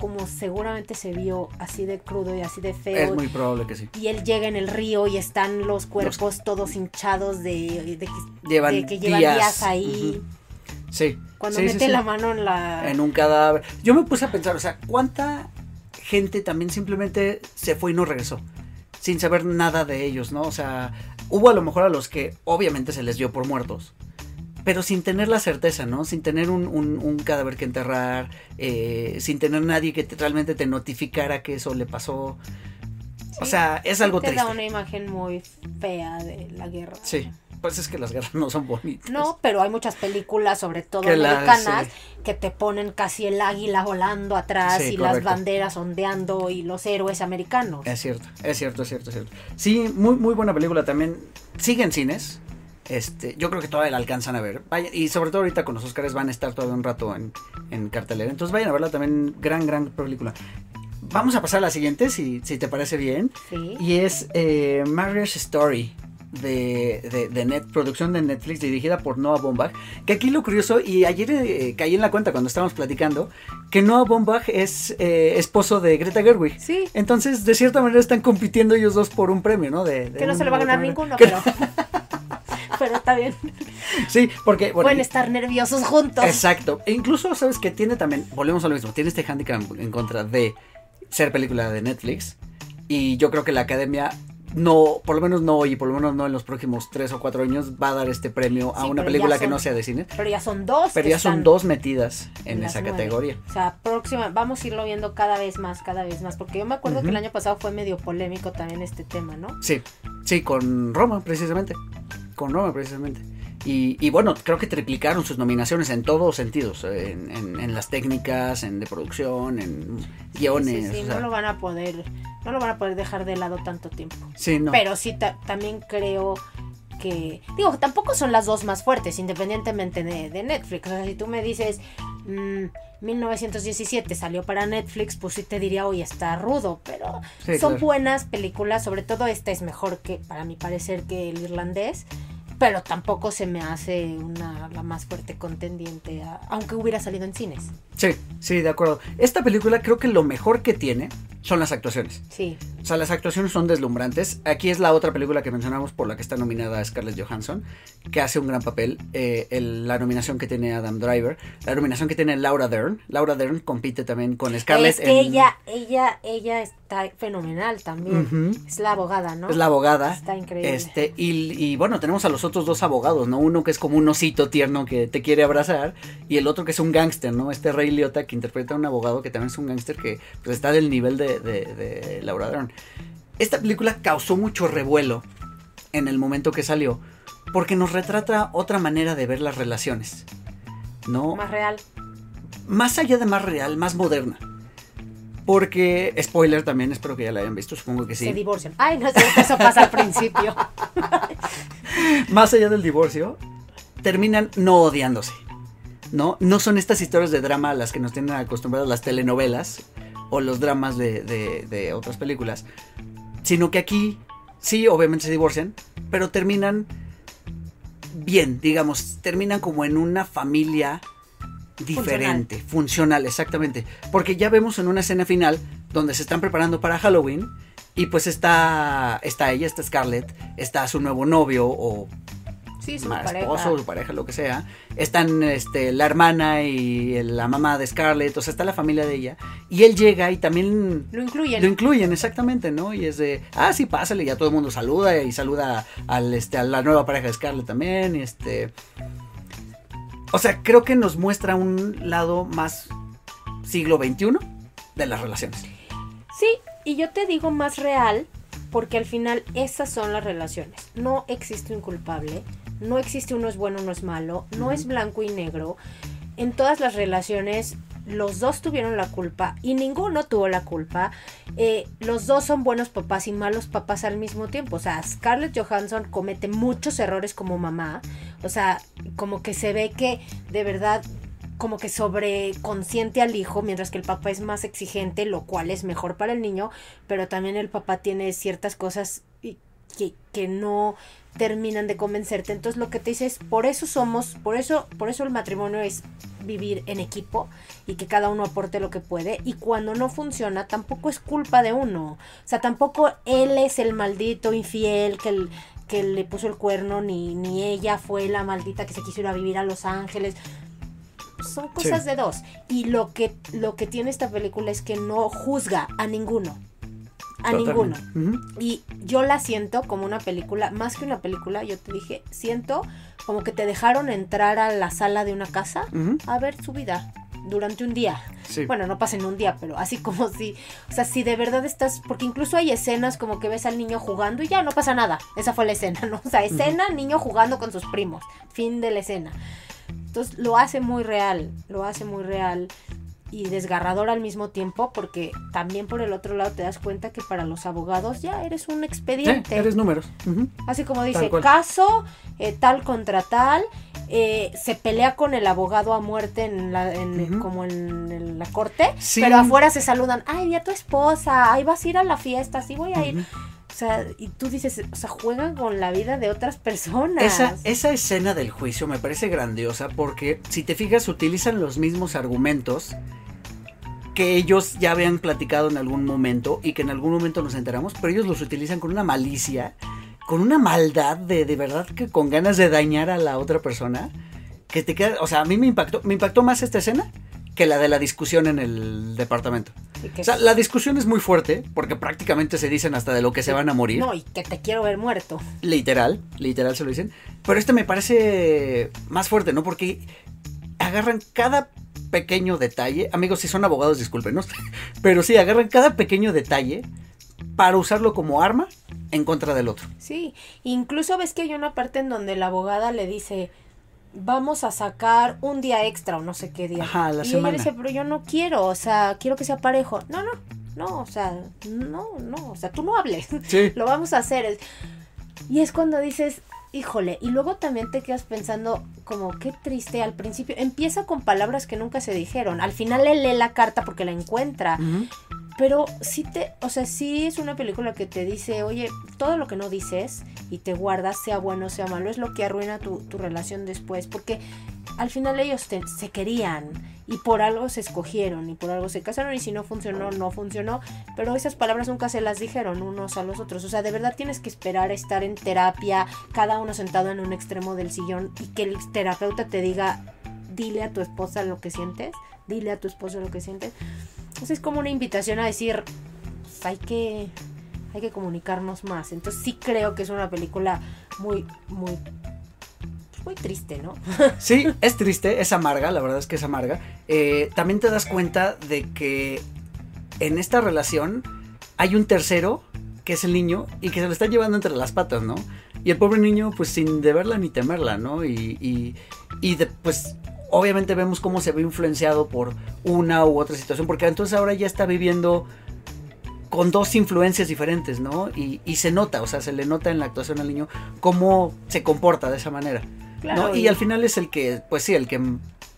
como seguramente se vio así de crudo y así de Es feo. muy probable que sí. Y él llega en el río y están los cuerpos todos hinchados de, Llevan de que llevan días. días, ahí. Sí. Cuando Sí, sí, mete sí. la mano en la... En un cadáver. Yo me puse a pensar, o sea, ¿cuánta gente también simplemente se fue y no regresó? Sin saber nada de ellos, ¿no? O sea, hubo a lo mejor a los que obviamente se les dio por muertos. Pero sin tener la certeza, ¿no? Sin tener un, un- un cadáver que enterrar, eh, sin tener nadie que te- realmente te notificara que eso le pasó. O sea, es algo te triste. da una imagen muy fea de la guerra. Sí, pues es que las guerras no son bonitas. No, pero hay muchas películas, sobre todo Que americanas, sí. que te ponen casi el águila volando atrás Sí, y las banderas ondeando y los héroes americanos. Es cierto, es cierto, es cierto, es cierto. Sí, muy, muy buena película también. Sigue en cines. Este, yo creo que todavía la alcanzan a ver. Y sobre todo ahorita con los Oscars van a estar todavía un rato en, en cartelera. Entonces vayan a verla también. Gran, gran película. Vamos a pasar a la siguiente, si, si te parece bien. Sí. Y es eh, Marriage Story. De, de, de net, producción de Netflix dirigida por Noah Baumbach que aquí lo curioso y ayer eh, caí en la cuenta cuando estábamos platicando que Noah Baumbach es eh, esposo de Greta Gerwig Sí. entonces, de cierta manera están compitiendo ellos dos por un premio, ¿no? De, de Que no se le va a ganar ninguno, Que- pero... pero está bien. Sí, porque... bueno, Pueden estar nerviosos juntos. Exacto. E incluso, ¿sabes que Tiene también, volvemos a lo mismo, tiene este handicap en contra de ser película de Netflix. Y yo creo que la academia no, por lo menos no hoy, y por lo menos no en los próximos tres o cuatro años, va a dar este premio a una película que no sea de cine. Pero ya son dos. Pero ya son dos metidas en, esa nueve. categoría. O sea, próxima, vamos a irlo viendo cada vez más, cada vez más. Porque yo me acuerdo que el año pasado fue medio polémico también este tema, ¿no? Sí, sí, con Roma, precisamente. Con Roma, precisamente. Y, y bueno, creo que triplicaron sus nominaciones en todos sentidos, en, en- en las técnicas, en de producción, en guiones. Sí, sí, o sea, no lo van a poder, no lo van a poder dejar de lado tanto tiempo. sí, no. Pero sí ta- también creo que, digo, tampoco son las dos más fuertes, independientemente de, de Netflix. O sea, si tú me dices, mm, 1917 salió para Netflix, pues sí te diría, oye, está rudo, pero Sí, son claro. buenas películas, sobre todo esta es mejor que, para mi parecer, que el irlandés. Pero tampoco se me hace una la más fuerte contendiente, a- aunque hubiera salido en cines. Sí, sí, de acuerdo. Esta película creo que lo mejor que tiene son las actuaciones. Sí. O sea, las actuaciones son deslumbrantes. Aquí es la otra película que mencionamos por la que está nominada Scarlett Johansson, que hace un gran papel. Eh, el- la nominación que tiene Adam Driver, la nominación que tiene Laura Dern. Laura Dern compite también con Scarlett. es que en- ella, ella, ella está fenomenal también. Es la abogada, ¿no? Es la abogada. Está increíble. Este, y, y bueno, tenemos a los otros dos abogados, ¿no? Uno que es como un osito tierno que te quiere abrazar y el otro que es un gángster, ¿no? Este Ray Liotta que interpreta a un abogado que también es un gángster que pues, está del nivel de, de, de Laura Dern. Esta película causó mucho revuelo en el momento que salió porque nos retrata otra manera de ver las relaciones, ¿no? Más real. más allá de más real, más moderna. Porque, spoiler también, espero que ya la hayan visto, supongo que Se sí. divorcian. Ay, no sé, eso pasa al principio. Más allá del divorcio, terminan no odiándose. ¿No? No son estas historias de drama a las que nos tienen acostumbradas las telenovelas o los dramas de, de- de otras películas. Sino que aquí, sí, obviamente se divorcian, pero terminan bien, digamos, terminan como en una familia diferente, funcional. exactamente. Porque ya vemos en una escena final donde se están preparando para Halloween y pues está, está ella, está Scarlett, está su nuevo novio o Sí, su ma- pareja. esposo, su pareja, lo que sea. Están este, la hermana y la mamá de Scarlett, o sea, está la familia de ella. Y él llega y también Lo incluyen. lo incluyen, exactamente, ¿no? Y es de, ah, sí, pásale, ya todo el mundo saluda y saluda al, este, a la nueva pareja de Scarlett también, y este... O sea, creo que nos muestra un lado más siglo XXI de las relaciones. Sí, y yo te digo más real porque al final esas son las relaciones. No existe un culpable, no existe uno es bueno, uno es malo, no es blanco y negro. En todas las relaciones los dos tuvieron la culpa y ninguno tuvo la culpa. Eh, los dos son buenos papás y malos papás al mismo tiempo. O sea, Scarlett Johansson comete muchos errores como mamá. O sea, como que se ve que de verdad como que sobreconsciente al hijo, mientras que el papá es más exigente, lo cual es mejor para el niño, pero también el papá tiene ciertas cosas que, que no terminan de convencerte. Entonces lo que te dice es, por eso somos, por eso, por eso el matrimonio es vivir en equipo y que cada uno aporte lo que puede. Y cuando no funciona, tampoco es culpa de uno. O sea, tampoco él es el maldito infiel que el- que le puso el cuerno, ni, ni ella fue la maldita que se quiso ir a vivir a Los Ángeles son cosas Sí. de dos. Y lo que, lo que tiene esta película es que no juzga a ninguno. A ninguno. Y yo la siento como una película, más que una película, yo te dije, siento como que te dejaron entrar a la sala de una casa a ver su vida durante un día. Sí. Bueno, no pasa en un día, pero así como si, o sea, si de verdad estás, porque incluso hay escenas como que ves al niño jugando y ya no pasa nada. Esa fue la escena, ¿no? O sea, escena, niño jugando con sus primos. Fin de la escena. Entonces lo hace muy real, lo hace muy real y desgarrador al mismo tiempo porque también por el otro lado te das cuenta que para los abogados ya eres un Sí, expediente. eres números. Así como dice, caso eh, tal contra tal, eh, se pelea con el abogado a muerte en la, en- como en, en la corte, Sí. pero afuera se saludan, ay, vi a tu esposa, ay, vas a ir a la fiesta, sí voy a ir. Sea, y tú dices, o sea, juegan con la vida de otras personas. Esa, esa escena del juicio me parece grandiosa porque si te fijas utilizan los mismos argumentos que ellos ya habían platicado en algún momento y que en algún momento nos enteramos, pero ellos los utilizan con una malicia, con una maldad de, de verdad que con ganas de dañar a la otra persona, que te queda, o sea, a mí me impactó, me impactó más esta escena que la de la discusión en el departamento. O sea, la discusión es muy fuerte porque prácticamente se dicen hasta de lo que se van a morir. No, y que te quiero ver muerto. Literal, literal se lo dicen. Pero este me parece más fuerte, ¿no? Porque agarran cada pequeño detalle. Amigos, si son abogados, discúlpenos. Pero sí, agarran cada pequeño detalle para usarlo como arma en contra del otro. Sí, incluso ves que hay una parte en donde la abogada le dice, vamos a sacar un día extra o no sé qué día. Ajá, la y semana. ella le dice, pero yo no quiero, o sea, quiero que sea parejo. No, no, no, o sea, no, no, o sea, tú no hables. Sí. Lo vamos a hacer. Y es cuando dices, híjole, y luego también te quedas pensando como qué triste al principio. Empieza con palabras que nunca se dijeron. Al final él lee la carta porque la encuentra. Pero sí te, o sea, sí es una película que te dice, oye, todo lo que no dices y te guardas, sea bueno o sea malo, es lo que arruina tu, tu relación después. Porque al final ellos te- se querían y por algo se escogieron y por algo se casaron y si no funcionó, no funcionó, pero esas palabras nunca se las dijeron unos a los otros, o sea, de verdad tienes que esperar a estar en terapia, cada uno sentado en un extremo del sillón y que el terapeuta te diga, dile a tu esposa lo que sientes, dile a tu esposo lo que sientes. Entonces es como una invitación a decir, pues, hay que hay que comunicarnos más. Entonces sí creo que es una película muy muy pues, muy triste, ¿no? Sí, es triste, es amarga, la verdad es que es amarga. Eh, también te das cuenta de que en esta relación hay un tercero, que es el niño, y que se lo está llevando entre las patas, ¿no? Y el pobre niño, pues sin deberla ni temerla, ¿no? Y, y, y de- pues obviamente vemos cómo se ve influenciado por una u otra situación, porque entonces ahora ya está viviendo con dos influencias diferentes, ¿no? Y, y se nota, o sea, se le nota en la actuación al niño cómo se comporta de esa manera. ¿no? Y al final es el que, pues sí, el que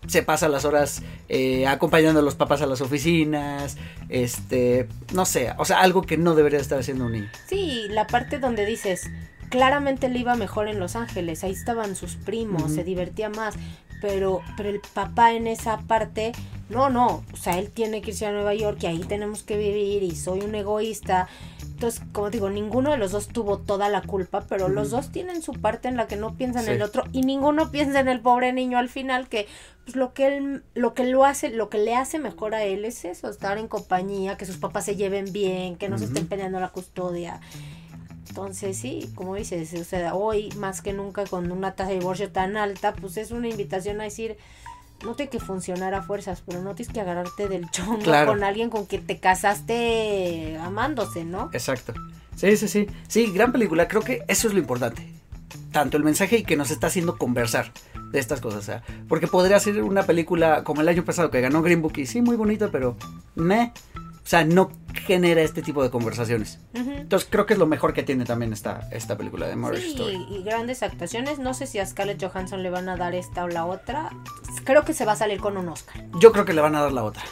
se pasa las horas eh, acompañando a los papás a las oficinas, este, no sé, o sea, algo que no debería estar haciendo un niño. Sí, la parte donde dices, claramente le iba mejor en Los Ángeles, ahí estaban sus primos, se divertía más, pero, pero el papá en esa parte, no, no, o sea, él tiene que irse a Nueva York y ahí tenemos que vivir y soy un egoísta. Entonces, como digo, ninguno de los dos tuvo toda la culpa, pero los dos tienen su parte en la que no piensan en el otro y ninguno piensa en el pobre niño al final que pues lo que él lo que lo hace lo que le hace mejor a él es eso, estar en compañía, que sus papás se lleven bien, que no se estén peleando la custodia. Entonces, sí, como dices, o sea, hoy más que nunca con una tasa de divorcio tan alta, pues es una invitación a decir, no tiene que funcionar a fuerzas, pero no tienes que agarrarte del chongo Claro. con alguien con quien te casaste amándose, ¿no? Exacto. Sí, sí, sí. Sí, gran película, creo que eso es lo importante. Tanto el mensaje y que nos está haciendo conversar de estas cosas. O sea, porque podría ser una película como el año pasado que ganó Green Book y sí, muy bonita, pero meh. O sea, no genera este tipo de conversaciones. Entonces creo que es lo mejor que tiene también esta, esta película de Marriage Sí, Story. y grandes actuaciones. No sé si a Scarlett Johansson le van a dar esta o la otra. Creo que se va a salir con un Oscar. Yo creo que le van a dar la otra.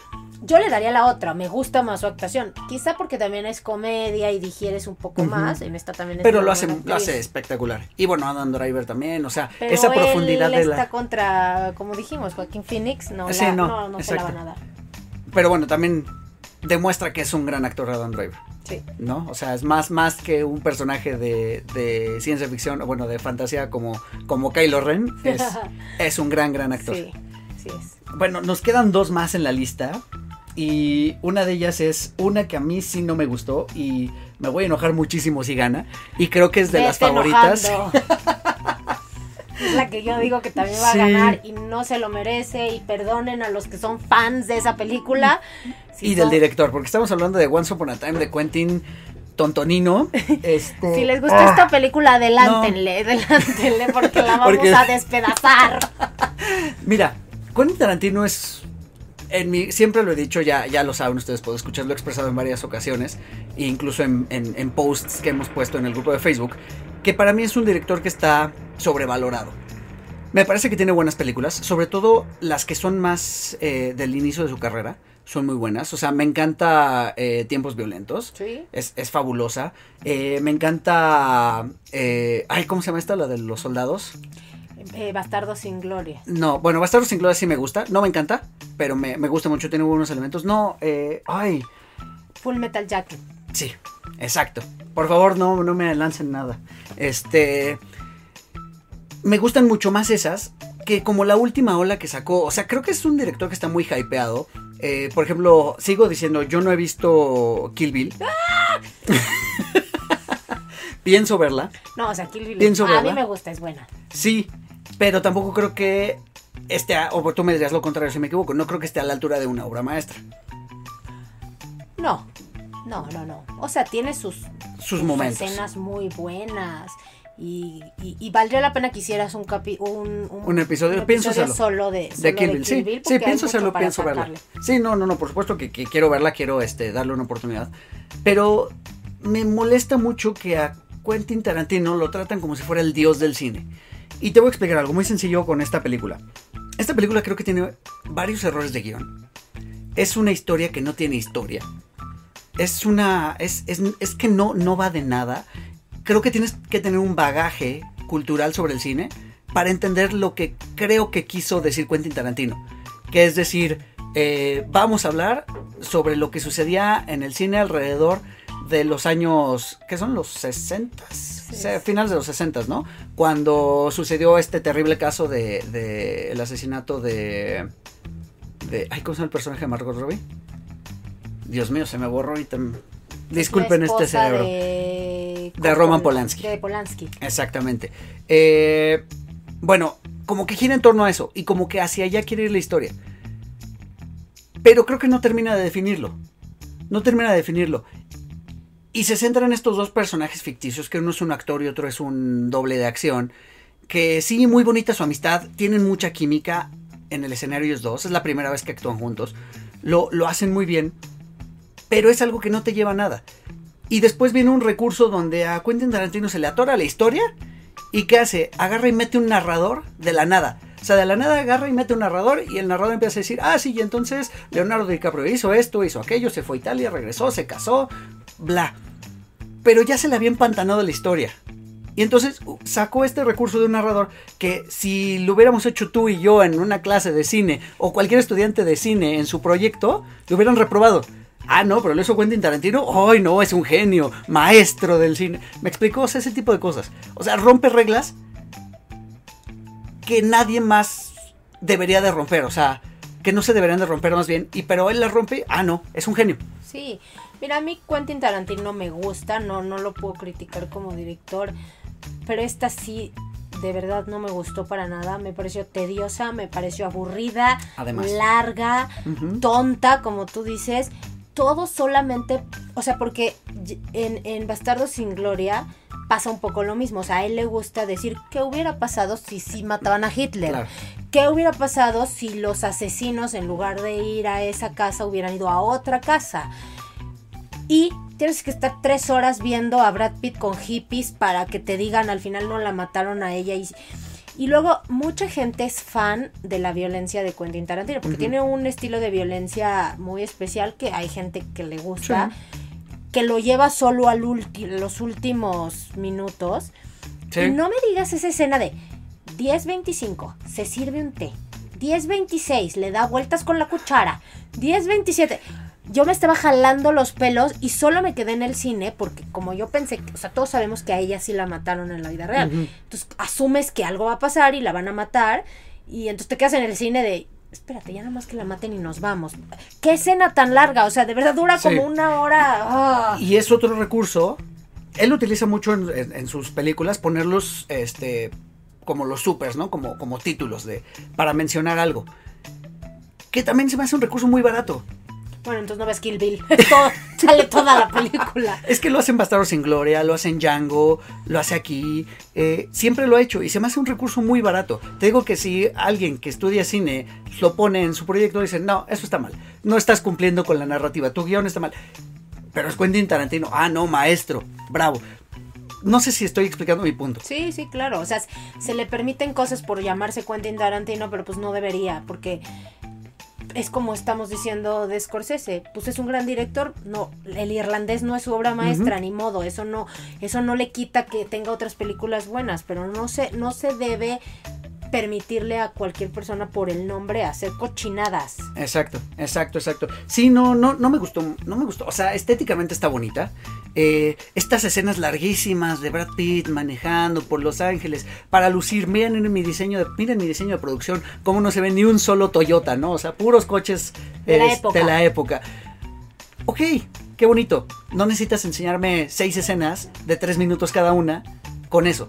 Yo le daría la otra, me gusta más su actuación. Quizá porque también es comedia y digieres un poco más. En esta también es Pero lo hace, lo hace espectacular. Y bueno, Adam Driver también, o sea, Pero esa profundidad él de está la... contra, como dijimos, Joaquín Phoenix. No, Sí, la- no, no, no se la van a dar. Pero bueno, también demuestra que es un gran actor Adam Driver, Sí. ¿no? O sea, es más, más que un personaje de, de ciencia ficción, o bueno, de fantasía como, como Kylo Ren. Es, es un gran, gran actor. Sí, sí es. Bueno, nos quedan dos más en la lista. Y una de ellas es una que a mí sí no me gustó y me voy a enojar muchísimo si gana. Y creo que es de las favoritas. es la que yo digo que también va Sí. a ganar y no se lo merece. Y perdonen a los que son fans de esa película. Si y del director, porque estamos hablando de Once Upon a Time de Quentin Tontonino. Este, Si les gustó ah, esta película, adelántenle, adelántenle, porque la vamos Porque- a despedazar. Mira, Quentin Tarantino es. En mi, siempre lo he dicho, ya, ya lo saben ustedes, puedo escucharlo expresado en varias ocasiones, e incluso en, en- en posts que hemos puesto en el grupo de Facebook, que para mí es un director que está sobrevalorado. Me parece que tiene buenas películas, sobre todo las que son más eh, del inicio de su carrera, son muy buenas. O sea, me encanta eh, Tiempos Violentos, Sí. es, es fabulosa. Eh, me encanta... ay, ¿cómo se llama esta? La de los soldados. Eh, Bastardo sin gloria. No, bueno, Bastardos sin Gloria sí me gusta. No me encanta, pero me, me gusta mucho. Tiene buenos elementos. No, eh, ay, Full Metal Jacket. sí, exacto. Por favor, no, no me lancen nada. Este. Me gustan mucho más esas que como la última ola que sacó. O sea, creo que es un director que está muy hypeado. Eh, por ejemplo, sigo diciendo, yo no he visto Kill Bill. Pienso verla. No, o sea, Kill Bill. Pienso a mí verla. me gusta, es buena. Sí, pero tampoco creo que esté, a- o tú me dirías lo contrario si me equivoco, no creo que esté a la altura de una obra maestra. No, no, no, no. O sea, tiene sus, Sus momentos. escenas muy buenas. Y, y, y valdría la pena que hicieras un capi un, Un episodio, pienso hacerlo. solo de, solo De Kill Bill, sí, Bill, sí, hay pienso pienso verla. sacarle. Sí, no, no, no, por supuesto que, que quiero verla, quiero este, darle una oportunidad. Pero me molesta mucho que a Quentin Tarantino lo tratan como si fuera el dios del cine. Y te voy a explicar algo muy sencillo con esta película. Esta película creo que tiene varios errores de guion. Es una historia que no tiene historia. Es una. Es, es, es que no, no va de nada. Creo que tienes que tener un bagaje cultural sobre el cine para entender lo que creo que quiso decir Quentin Tarantino. Que es decir, eh, vamos a hablar sobre lo que sucedía en el cine alrededor de los años, ¿qué son? Los 60, finales de los 60, ¿no? Cuando sucedió este terrible caso de, de el asesinato de, de, ay, ¿cómo se llama el personaje de Margot Robbie? Dios mío, se me borró y Disculpen este cerebro. De, de Roman Polanski. De Polanski. Exactamente. Eh, bueno, como que gira en torno a eso y como que hacia allá quiere ir la historia. Pero creo que no termina de definirlo. No termina de definirlo. Y se centra en estos dos personajes ficticios, que uno es un actor y otro es un doble de acción. Que sí, muy bonita su amistad, tienen mucha química en el escenario ellos dos, es la primera vez que actúan juntos. Lo, lo hacen muy bien, pero es algo que no te lleva a nada. Y después viene un recurso donde a Quentin Tarantino se le atora la historia y ¿qué hace? Agarra y mete un narrador de la nada. O sea, de la nada agarra y mete un narrador y el narrador empieza a decir, ah, sí, y entonces Leonardo DiCaprio hizo esto, hizo aquello, se fue a Italia, regresó, se casó, bla. Pero ya se le había empantanado la historia. Y entonces uh, sacó este recurso de un narrador que si lo hubiéramos hecho tú y yo en una clase de cine o cualquier estudiante de cine en su proyecto, lo hubieran reprobado. Ah, no, pero lo hizo Quentin Tarantino. ¡Ay, no! Es un genio, maestro del cine. Me explicó, ese tipo de cosas. O sea, rompe reglas que nadie más debería de romper, o sea, que no se deberían de romper más bien, y pero él la rompe, ah no, es un genio. Sí, mira, a mí Quentin Tarantino me gusta, no, no lo puedo criticar como director, pero esta sí, de verdad no me gustó para nada, me pareció tediosa, me pareció aburrida, larga, tonta, como tú dices, todo solamente, o sea, porque en, en Bastardo sin Gloria pasa un poco lo mismo. O sea, a él le gusta decir qué hubiera pasado si sí mataban a Hitler. ¿Qué hubiera pasado si los asesinos, en lugar de ir a esa casa, hubieran ido a otra casa? Y tienes que estar tres horas viendo a Brad Pitt con hippies para que te digan al final no la mataron a ella. Y, y luego mucha gente es fan de la violencia de Quentin Tarantino, porque tiene un estilo de violencia muy especial que hay gente que le gusta que lo lleva solo al los últimos minutos. Y no me digas esa escena de 10.25, se sirve un té. 10.26, le da vueltas con la cuchara. 10.27. Yo me estaba jalando los pelos y solo me quedé en el cine porque como yo pensé, o sea, todos sabemos que a ella sí la mataron en la vida real. Entonces asumes que algo va a pasar y la van a matar y entonces te quedas en el cine de espérate, ya nada más que la maten y nos vamos. ¿Qué escena tan larga? O sea, de verdad dura como una hora. Ah. Y es otro recurso. Él utiliza mucho en, sus películas ponerlos este, como los supers, ¿no? Como, como títulos de, para mencionar algo. Que también se me hace un recurso muy barato. Bueno, entonces no ves Kill Bill. sale toda la película. Es que lo hacen Bastardos sin Gloria, lo hacen Django, lo hace aquí. Eh, siempre lo ha hecho y se me hace un recurso muy barato. Te digo que si alguien que estudia cine lo pone en su proyecto, dice, no, eso está mal. No estás cumpliendo con la narrativa. Tu guion está mal. Pero es Quentin Tarantino. Ah, no, maestro. Bravo no sé si estoy explicando mi punto. Sí, sí, claro. O sea, se le permiten cosas por llamarse Quentin Tarantino, pero pues no debería, porque es como estamos diciendo de Scorsese, pues es un gran director, no, el irlandés no es su obra maestra, ni modo, eso no, eso no le quita que tenga otras películas buenas, pero no se, no se debe permitirle a cualquier persona por el nombre hacer cochinadas. Exacto, exacto, exacto. Sí, no, no, no me gustó, no me gustó. O sea, estéticamente está bonita. Eh, estas escenas larguísimas de Brad Pitt manejando por Los Ángeles para lucir, miren mi diseño de, miren mi diseño de producción, cómo no se ve ni un solo Toyota, ¿no? O sea, puros coches de, la, época. de la época. Ok, qué bonito. No necesitas enseñarme seis escenas de tres minutos cada una con eso.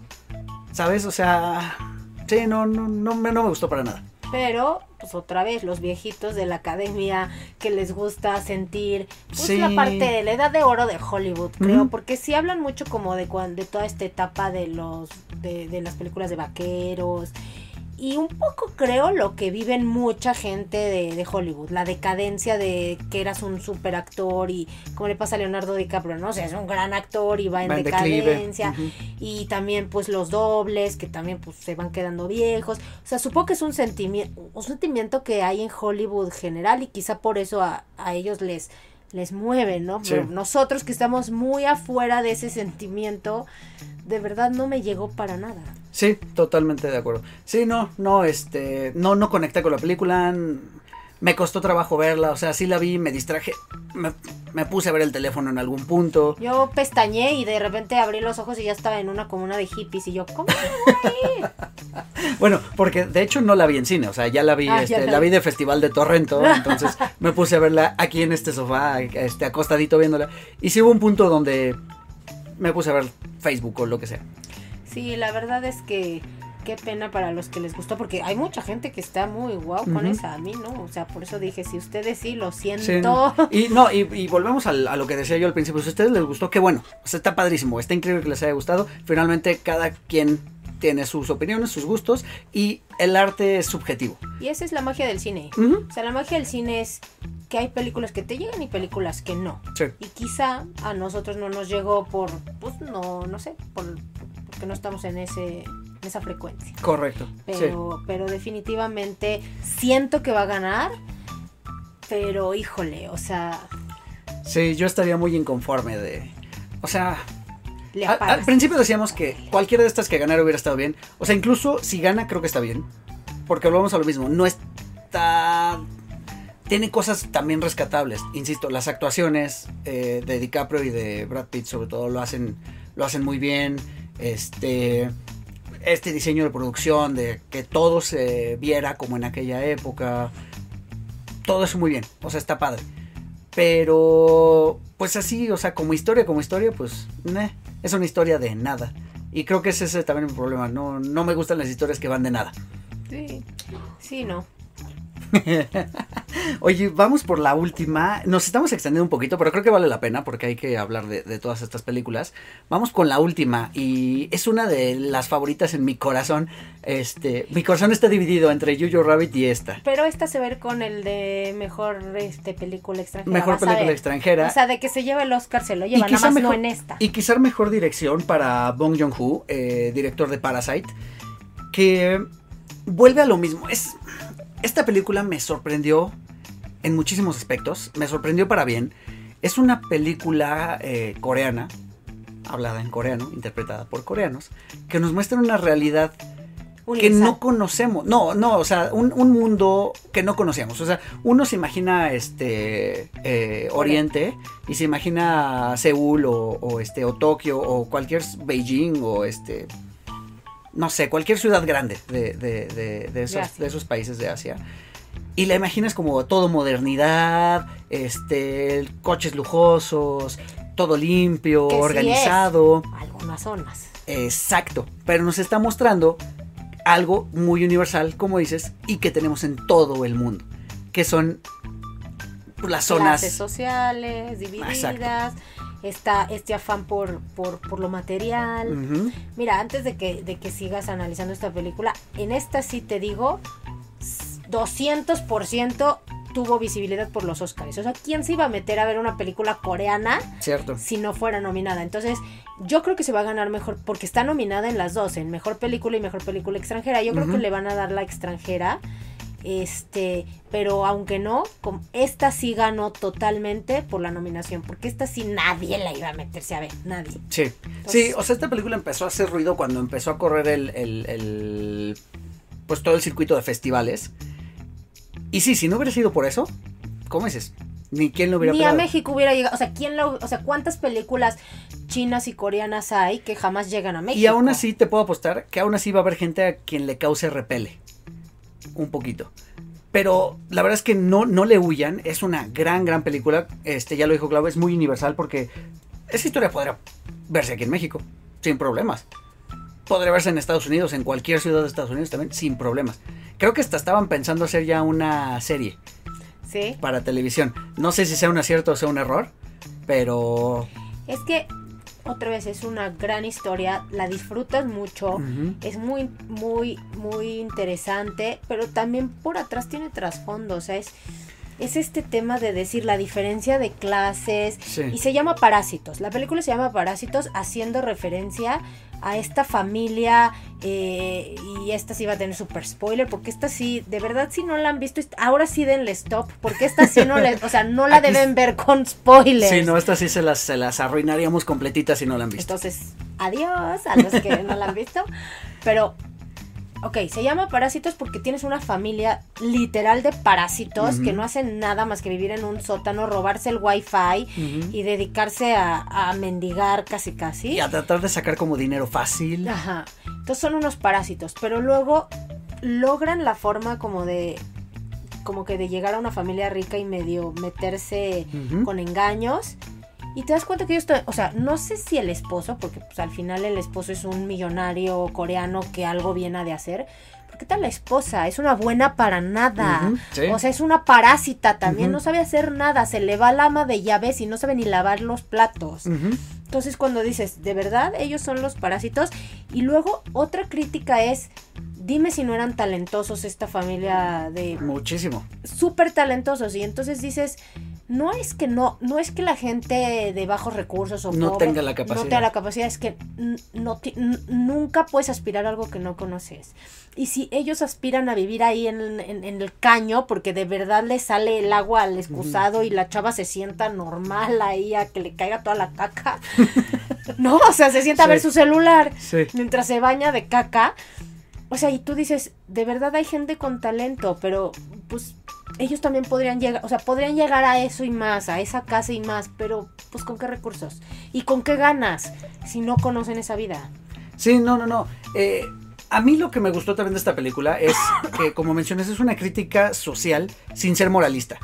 ¿Sabes? O sea, Sí, no, no, no, me, no me gustó para nada. Pero, pues otra vez, los viejitos de la academia que les gusta sentir, pues la parte de la edad de oro de Hollywood, creo, porque sí hablan mucho como de, de toda esta etapa de los, de, de las películas de vaqueros y un poco creo lo que viven mucha gente de, Hollywood, la decadencia de que eras un super actor y como le pasa a Leonardo DiCaprio, ¿no? O sea, es un gran actor y va en decadencia y también pues los dobles que también pues se van quedando viejos, o sea, supongo que es un sentimiento, un sentimiento que hay en Hollywood general y quizá por eso a, a ellos les les mueve, ¿no? Sí. Pero nosotros que estamos muy afuera de ese sentimiento, de verdad no me llegó para nada. Sí, totalmente de acuerdo. Sí, no, no, este, no, no conecté con la película. Me costó trabajo verla, o sea, sí la vi, me distraje, me, me puse a ver el teléfono en algún punto. Yo pestañé y de repente abrí los ojos y ya estaba en una comuna de hippies y yo, ¿cómo? Bueno, porque de hecho no la vi en cine, o sea, ya la vi, Ah, ya este, la vi de Festival de Torrento, entonces me puse a verla aquí en este sofá, este, acostadito viéndola. Y sí hubo un punto donde me puse a ver Facebook o lo que sea. Sí, la verdad es que qué pena para los que les gustó, porque hay mucha gente que está muy guau con Ujú. esa, a mí no, o sea, por eso dije, si ustedes sí, lo siento. Sí. Y no, y, y volvemos al- a lo que decía yo al principio. Si a ustedes les gustó, qué bueno. O sea, está padrísimo. Está increíble que les haya gustado. Finalmente, cada quien tiene sus opiniones, sus gustos. Y el arte es subjetivo. Y esa es la magia del cine. O sea, la magia del cine es que hay películas que te llegan y películas que no. Sí. Y quizá a nosotros no nos llegó por, pues no, no sé, por, porque no estamos en ese esa frecuencia. Correcto. Sí. Pero, pero definitivamente siento que va a ganar. Pero híjole, o sea, Sí, yo estaría muy inconforme de. O sea, le al, principio decíamos que cualquiera de estas que ganara hubiera estado bien. O sea, incluso si gana, creo que está bien. Porque volvemos a lo mismo. No está. Tiene cosas también rescatables. Insisto, las actuaciones eh, de DiCaprio y de Brad Pitt, sobre todo, lo hacen, lo hacen muy bien. Este. Este diseño de producción, de que todo se viera como en aquella época. Todo eso muy bien. O sea, está padre. Pero, pues así, o sea, como historia, como historia, pues, meh, es una historia de nada. Y creo que ese es también mi problema. No, no me gustan las historias que van de nada. Sí, sí, no. Oye, vamos por la última. Nos estamos extendiendo un poquito, pero creo que vale la pena porque hay que hablar de, de todas estas películas. Vamos con la última y es una de las favoritas en mi corazón. Este, mi corazón está dividido entre Jojo Rabbit y esta. Pero esta se ve con el de mejor este película extranjera. Mejor película ver. extranjera. O sea, de que se lleva el Oscar se lo lleva, nada más no en esta. Y quizá mejor dirección para Bong Joon-ho, eh, director de Parasite, que vuelve a lo mismo. Es, esta película me sorprendió en muchísimos aspectos, me sorprendió para bien. Es una película eh, coreana, hablada en coreano, interpretada por coreanos, que nos muestra una realidad que no conocemos. No, no, o sea, un, un mundo que no conocemos. O sea, uno se imagina este eh, Oriente y se imagina Seúl o, o, este o Tokio o cualquier Beijing o este no sé, cualquier ciudad grande de, de, de, de esos, Asia. de esos países de Asia. Y la imaginas como todo modernidad, este, coches lujosos, todo limpio, Que sí es. organizado. Algunas zonas. Exacto, pero nos está mostrando algo muy universal, como dices, y que tenemos en todo el mundo, que son las zonas... Clases sociales, divididas. Está este afán por, por, por lo material. Mira, antes de que, de que sigas analizando esta película, en esta sí te digo, 200% tuvo visibilidad por los Oscars. O sea, ¿quién se iba a meter a ver una película coreana Cierto. si no fuera nominada? Entonces, yo creo que se va a ganar mejor, porque está nominada en las dos, en mejor película y mejor película extranjera. Yo creo que le van a dar la extranjera. Este, pero aunque no, esta sí ganó totalmente por la nominación, porque esta sí nadie la iba a meterse a ver, nadie. Sí, sí, o sea, esta película empezó a hacer ruido cuando empezó a correr el, el- el- pues todo el circuito de festivales. Y sí, si no hubiera sido por eso, ¿cómo dices? Ni quién lo hubiera Ni a. México hubiera llegado. O sea, ¿quién lo, o sea, ¿cuántas películas chinas y coreanas hay que jamás llegan a México? Y aún así te puedo apostar que aún así va a haber gente a quien le cause repele. Un poquito. Pero la verdad es que no, no le huyan. Es una gran, gran película. Este, ya lo dijo Clau, es muy universal porque esa historia podría verse aquí en México, sin problemas. Podría verse en Estados Unidos, en cualquier ciudad de Estados Unidos también, sin problemas. Creo que hasta estaban pensando hacer ya una serie Sí. para televisión. No sé si sea un acierto o sea un error, pero... Es que, otra vez, es una gran historia. La disfrutas mucho. Es muy, muy, muy interesante. Pero también por atrás tiene trasfondo. O sea, es. es este tema de decir la diferencia de clases Sí. y se llama Parásitos. La película se llama Parásitos haciendo referencia a esta familia eh, y esta sí va a tener super spoiler porque esta sí, de verdad si no la han visto, ahora sí denle stop porque esta sí no le, o sea, no la Aquí deben ver con spoilers. Sí, no, estas sí se las, se las arruinaríamos completitas si no la han visto. Entonces, adiós a los que no la han visto. Pero, ok, se llama Parásitos porque tienes una familia literal de parásitos que no hacen nada más que vivir en un sótano, robarse el wifi Ujú. y dedicarse a, a mendigar casi casi. Y a tratar de sacar como dinero fácil. Ajá. Entonces son unos parásitos, pero luego logran la forma como de como que de llegar a una familia rica y medio meterse con engaños. Y te das cuenta que ellos, o sea, no sé si el esposo, porque pues al final el esposo es un millonario coreano que algo viene de hacer. ¿qué tal la esposa? Es una buena para nada. Sí. O sea, es una parásita también, no sabe hacer nada. Se le va la ama de llaves y no sabe ni lavar los platos. Entonces cuando dices, ¿de verdad ellos son los parásitos? Y luego otra crítica es, dime si no eran talentosos esta familia de Muchísimo. súper talentosos. Y entonces dices, no es que no, no es que la gente de bajos recursos o No pobre tenga la capacidad. No tenga la capacidad, es que no nunca puedes aspirar a algo que no conoces. Y si ellos aspiran a vivir ahí en, en- en el caño, porque de verdad le sale el agua al excusado y la chava se sienta normal ahí a que le caiga toda la caca. no, o sea, se sienta a ver su celular Sí. mientras se baña de caca. O sea, y tú dices, de verdad hay gente con talento, pero pues ellos también podrían llegar, o sea, podrían llegar a eso y más, a esa casa y más, pero pues con qué recursos y con qué ganas si no conocen esa vida. Sí, no, no, no. Eh, a mí lo que me gustó también de esta película es que, como mencionas, es una crítica social sin ser moralista.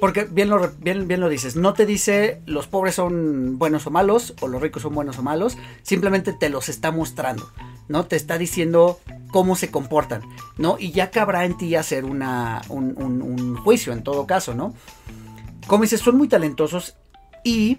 Porque bien lo, bien, bien lo dices, no te dice los pobres son buenos o malos, o los ricos son buenos o malos, simplemente te los está mostrando, ¿no? Te está diciendo cómo se comportan, ¿no? Y ya cabrá en ti hacer una, un, un- un juicio en todo caso, ¿no? Como dices, son muy talentosos y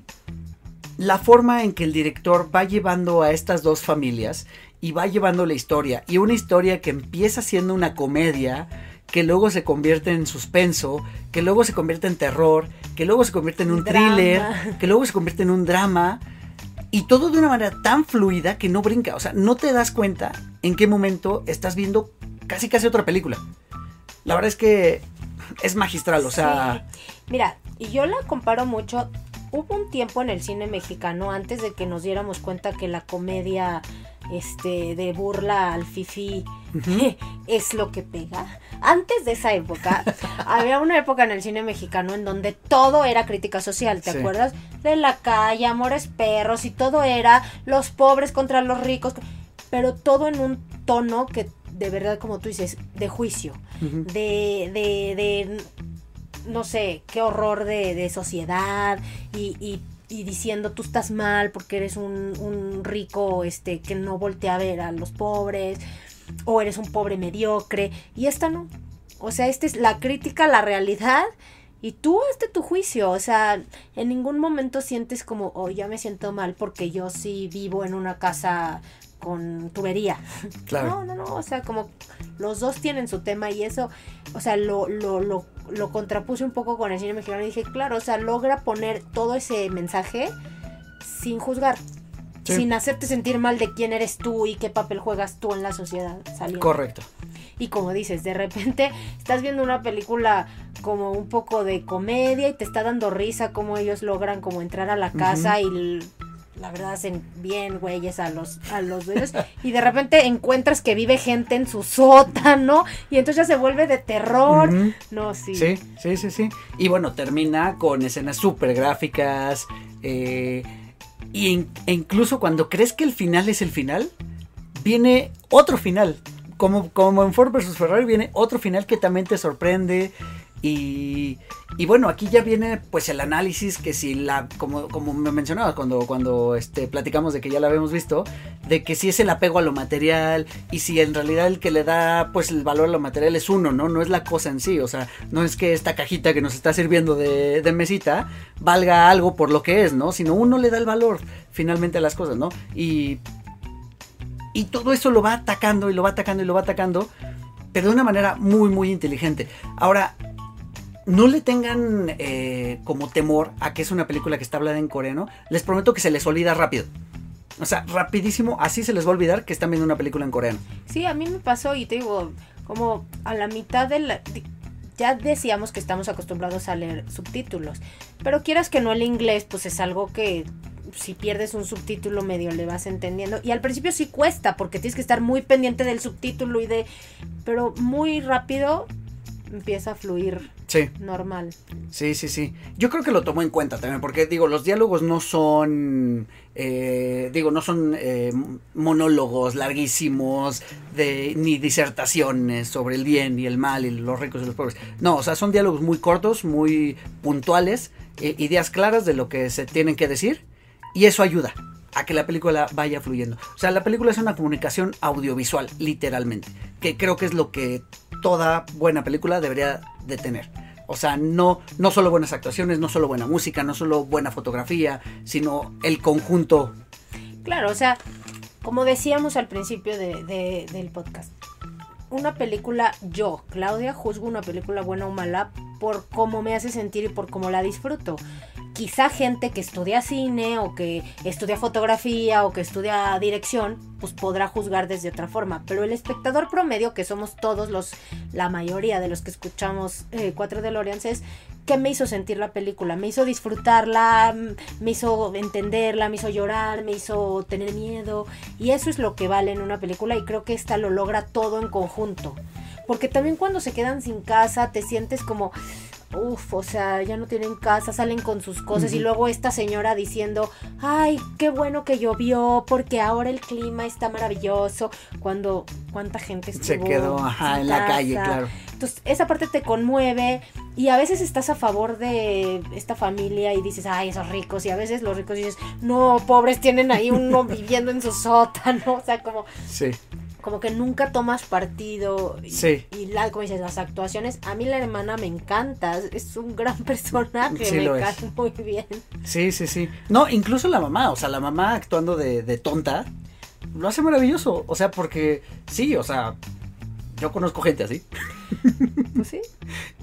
la forma en que el director va llevando a estas dos familias y va llevando la historia y una historia que empieza siendo una comedia que luego se convierte en suspenso, que luego se convierte en terror, que luego se convierte en un Drama. thriller, que luego se convierte en un drama y todo de una manera tan fluida que no brinca, o sea, no te das cuenta en qué momento estás viendo casi casi otra película. La verdad es que es magistral, o sea, Sí. Mira, y yo la comparo mucho. Hubo un tiempo en el cine mexicano antes de que nos diéramos cuenta que la comedia este de burla al fifi es lo que pega. Antes de esa época, había una época en el cine mexicano en donde todo era crítica social, ¿te Sí. acuerdas? De la calle, amores perros y todo era los pobres contra los ricos, pero todo en un tono que de verdad, como tú dices, de juicio de, de, de no sé, qué horror de, de sociedad y, y, y diciendo tú estás mal porque eres un, un rico este que no voltea a ver a los pobres o eres un pobre mediocre y esta no. O sea, esta es la crítica la realidad y tú hazte tu juicio, o sea, en ningún momento sientes como, oh, ya me siento mal porque yo sí vivo en una casa con tubería. Claro. No, no, no, o sea, como los dos tienen su tema y eso, o sea, lo, lo, lo, lo contrapuse un poco con el cine mexicano y dije, claro, o sea, logra poner todo ese mensaje sin juzgar, Sí. sin hacerte sentir mal de quién eres tú y qué papel juegas tú en la sociedad saliendo. correcto. Y como dices, de repente estás viendo una película como un poco de comedia y te está dando risa cómo ellos logran como entrar a la casa y la verdad hacen bien güeyes a los a los dueños y de repente encuentras que vive gente en su sótano y entonces ya se vuelve de terror. No, sí. Sí, sí, sí, sí. Y bueno, termina con escenas súper gráficas. eh, y e incluso cuando crees que el final es el final, viene otro final. Como, como en Ford vs. Ferrari viene otro final que también te sorprende. Y, y bueno, aquí ya viene pues el análisis que si la, como, como me mencionabas cuando, cuando este, platicamos de que ya la habíamos visto, de que si es el apego a lo material y si en realidad el que le da pues el valor a lo material es uno, ¿no? No es la cosa en sí, o sea, no es que esta cajita que nos está sirviendo de, de mesita valga algo por lo que es, ¿no? Sino uno le da el valor finalmente a las cosas, ¿no? Y, y todo eso lo va atacando y lo va atacando y lo va atacando, pero de una manera muy, muy inteligente. Ahora, no le tengan eh, como temor a que es una película que está hablada en coreano. Les prometo que se les olvida rápido. O sea, rapidísimo, así se les va a olvidar que están viendo una película en coreano. Sí, a mí me pasó y te digo, como a la mitad de la... Ya decíamos que estamos acostumbrados a leer subtítulos, pero quieras que no el inglés, pues es algo que si pierdes un subtítulo medio le vas entendiendo. Y al principio sí cuesta, porque tienes que estar muy pendiente del subtítulo y de... Pero muy rápido empieza a fluir Sí. normal. Sí, sí, sí. Yo creo que lo tomó en cuenta también, porque digo, los diálogos no son, eh, digo, no son eh, monólogos larguísimos, de, ni disertaciones sobre el bien y el mal y los ricos y los pobres. No, o sea, son diálogos muy cortos, muy puntuales, eh, ideas claras de lo que se tienen que decir, y eso ayuda a que la película vaya fluyendo. O sea, la película es una comunicación audiovisual, literalmente, que creo que es lo que toda buena película debería de tener. O sea, no, no solo buenas actuaciones, no solo buena música, no solo buena fotografía, sino el conjunto. Claro, o sea, como decíamos al principio de- de- del podcast, una película, yo, Claudia, juzgo una película buena o mala por cómo me hace sentir y por cómo la disfruto. Quizá gente que estudia cine o que estudia fotografía o que estudia dirección, pues podrá juzgar desde otra forma. Pero el espectador promedio, que somos todos los, la mayoría de los que escuchamos eh, Cuatro DeLoreans, es ¿qué me hizo sentir la película? Me hizo disfrutarla, mm, me hizo entenderla, me hizo llorar, me hizo tener miedo. Y eso es lo que vale en una película y creo que esta lo logra todo en conjunto. Porque también cuando se quedan sin casa te sientes como, uff, o sea, ya no tienen casa, salen con sus cosas y luego esta señora diciendo, ay, qué bueno que llovió porque ahora el clima está maravilloso. Cuando, ¿cuánta gente estuvo Se quedó ajá, en la calle, claro. Entonces, esa parte te conmueve y a veces estás a favor de esta familia y dices, ay, esos ricos. Y a veces los ricos dices, no, pobres, tienen ahí uno viviendo en su sótano. O sea, como, Sí. como que nunca tomas partido. Y, Sí. y la, como dices, las actuaciones. A mí la hermana me encanta. Es un gran personaje. Sí me lo es. cae muy bien. Sí, sí, sí. No, incluso la mamá, o sea, la mamá actuando de, de tonta, lo hace maravilloso. O sea, porque sí, o sea, yo conozco gente así Pues sí.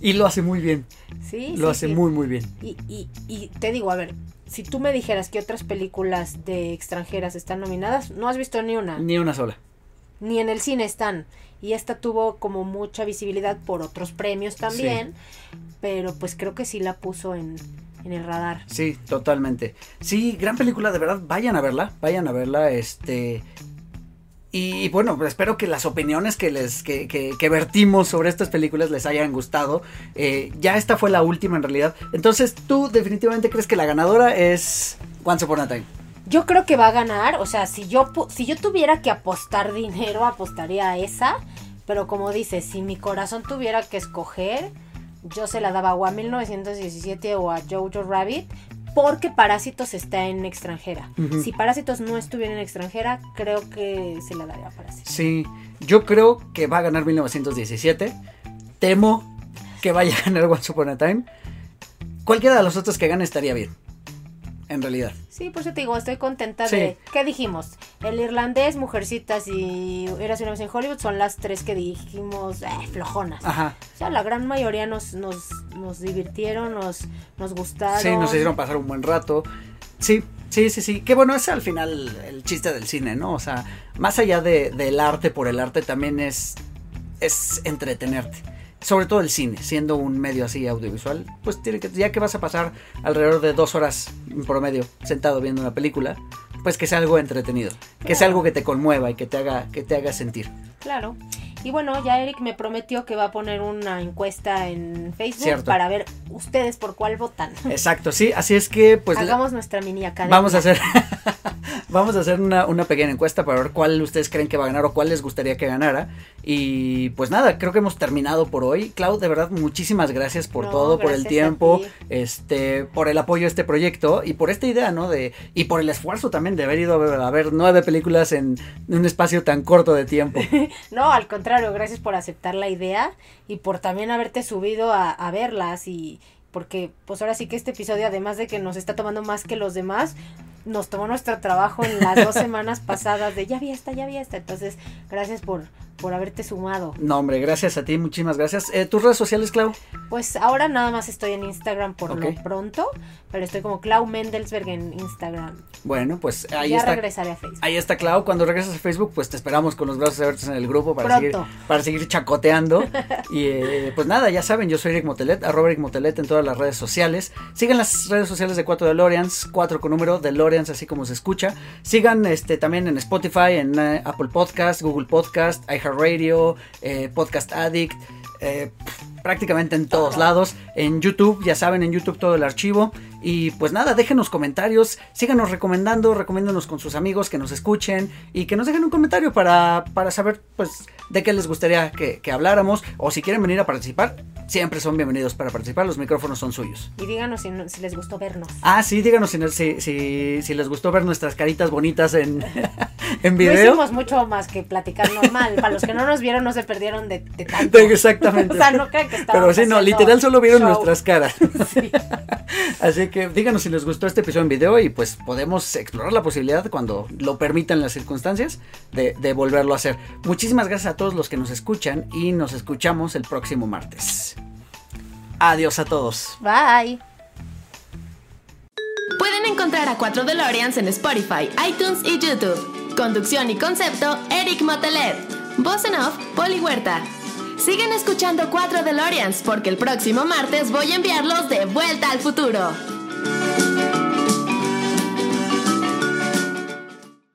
y lo hace muy bien. Sí, Lo sí, hace sí. muy, muy bien. Y, y, y te digo, a ver, si tú me dijeras que otras películas de extranjeras están nominadas, no has visto ni una. Ni una sola. ni en el cine están. Y esta tuvo como mucha visibilidad por otros premios también, pero pues creo que sí la puso en, en el radar. Sí, totalmente. Sí, gran película, de verdad, vayan a verla, vayan a verla, este... Y bueno, pues espero que las opiniones que les que, que- vertimos sobre estas películas les hayan gustado. Eh, ya esta fue la última en realidad. Entonces, ¿tú definitivamente crees que la ganadora es Once Upon a Time? Yo creo que va a ganar, o sea, si yo si yo tuviera que apostar dinero, apostaría a esa, pero como dices, si mi corazón tuviera que escoger, yo se la daba o a 1917 o a Jojo Rabbit, porque Parásitos está en extranjera. Si Parásitos no estuviera en extranjera, creo que se la daría a Parásitos. Sí, yo creo que va a ganar 1917. Temo que vaya a ganar Once Upon a Time. Cualquiera de los otros que gane estaría bien. En realidad. Sí, por eso te digo, estoy contenta Sí. de... ¿Qué dijimos? El irlandés, Mujercitas y Eras una vez en Hollywood son las tres que dijimos eh, flojonas. Ajá. O sea, la gran mayoría nos, nos, nos divirtieron, nos, nos gustaron. Sí, nos hicieron pasar un buen rato. Sí, sí, sí, sí. Que bueno, es al final el chiste del cine, ¿no? O sea, más allá de, del arte por el arte, también es, es entretenerte. Sobre todo el cine, siendo un medio así audiovisual, pues tiene que, ya que vas a pasar alrededor de dos horas en promedio sentado viendo una película, pues que sea algo entretenido, que sea algo que te conmueva y que te haga, que te haga sentir. Claro. Y bueno, ya Eric me prometió que va a poner una encuesta en Facebook Cierto. para ver ustedes por cuál votan. Exacto, sí, así es que pues Hagamos nuestra mini academia. Vamos a hacer, vamos a hacer una, una pequeña encuesta para ver cuál ustedes creen que va a ganar o cuál les gustaría que ganara. Y pues nada, creo que hemos terminado por hoy. Clau, de verdad, muchísimas gracias por No, todo, por el tiempo, ti. este, por el apoyo a este proyecto y por esta idea, ¿no? De, y por el esfuerzo también de haber ido a ver, a ver nueve películas en un espacio tan corto de tiempo. No, al contrario, gracias por aceptar la idea y por también haberte subido a, a verlas y porque pues ahora sí que este episodio además de que nos está tomando más que los demás, nos tomó nuestro trabajo en las dos semanas pasadas de ya vi esta, ya vi esta, entonces gracias por, por haberte sumado. No, hombre, gracias a ti, muchísimas gracias. Eh, ¿Tus redes sociales, Clau? Pues ahora nada más estoy en Instagram por Ok. lo pronto, pero estoy como Clau Mendelsberg en Instagram. Bueno, pues ahí ya está. regresaré a Facebook. Ahí está Clau, cuando regreses a Facebook, pues te esperamos con los brazos abiertos en el grupo para, Pronto. seguir, para seguir chacoteando. y eh, pues nada, ya saben, yo soy Eric Motelet, arroba Eric Motelet en todas las redes sociales. Sigan las redes sociales de 4 DeLoreans, 4 con número DeLoreans, así como se escucha. Sigan este también en Spotify, en eh, Apple Podcast, Google Podcast, iHeartRadio, eh, Podcast Addict. eh, prácticamente en todos lados, en YouTube, ya saben, en YouTube todo el archivo. Y pues nada, déjenos comentarios, síganos recomendando, recomiéndanos con sus amigos que nos escuchen y que nos dejen un comentario para, para saber pues de qué les gustaría que, que habláramos o si quieren venir a participar, siempre son bienvenidos para participar, los micrófonos son suyos. Y díganos si, si les gustó vernos. Ah, sí, díganos si, si, si, si les gustó ver nuestras caritas bonitas en, en No video. hicimos mucho más que platicar normal. Para los que no nos vieron, no se perdieron de, de tanto. Exactamente. O sea, no crean que estábamos Pero sí, no, literal solo vieron show. nuestras caras. Sí. Así que díganos si les gustó este episodio en video y pues podemos explorar la posibilidad cuando lo permitan las circunstancias de, de volverlo a hacer. Muchísimas gracias a todos los que nos escuchan y nos escuchamos el próximo martes. Adiós a todos. Bye. Pueden encontrar a 4 DeLoreans en Spotify, iTunes y YouTube. Conducción y concepto, Eric Motelet. Voz en off, Poli Huerta. Sigan escuchando 4 DeLoreans porque el próximo martes voy a enviarlos de vuelta al futuro. Bye.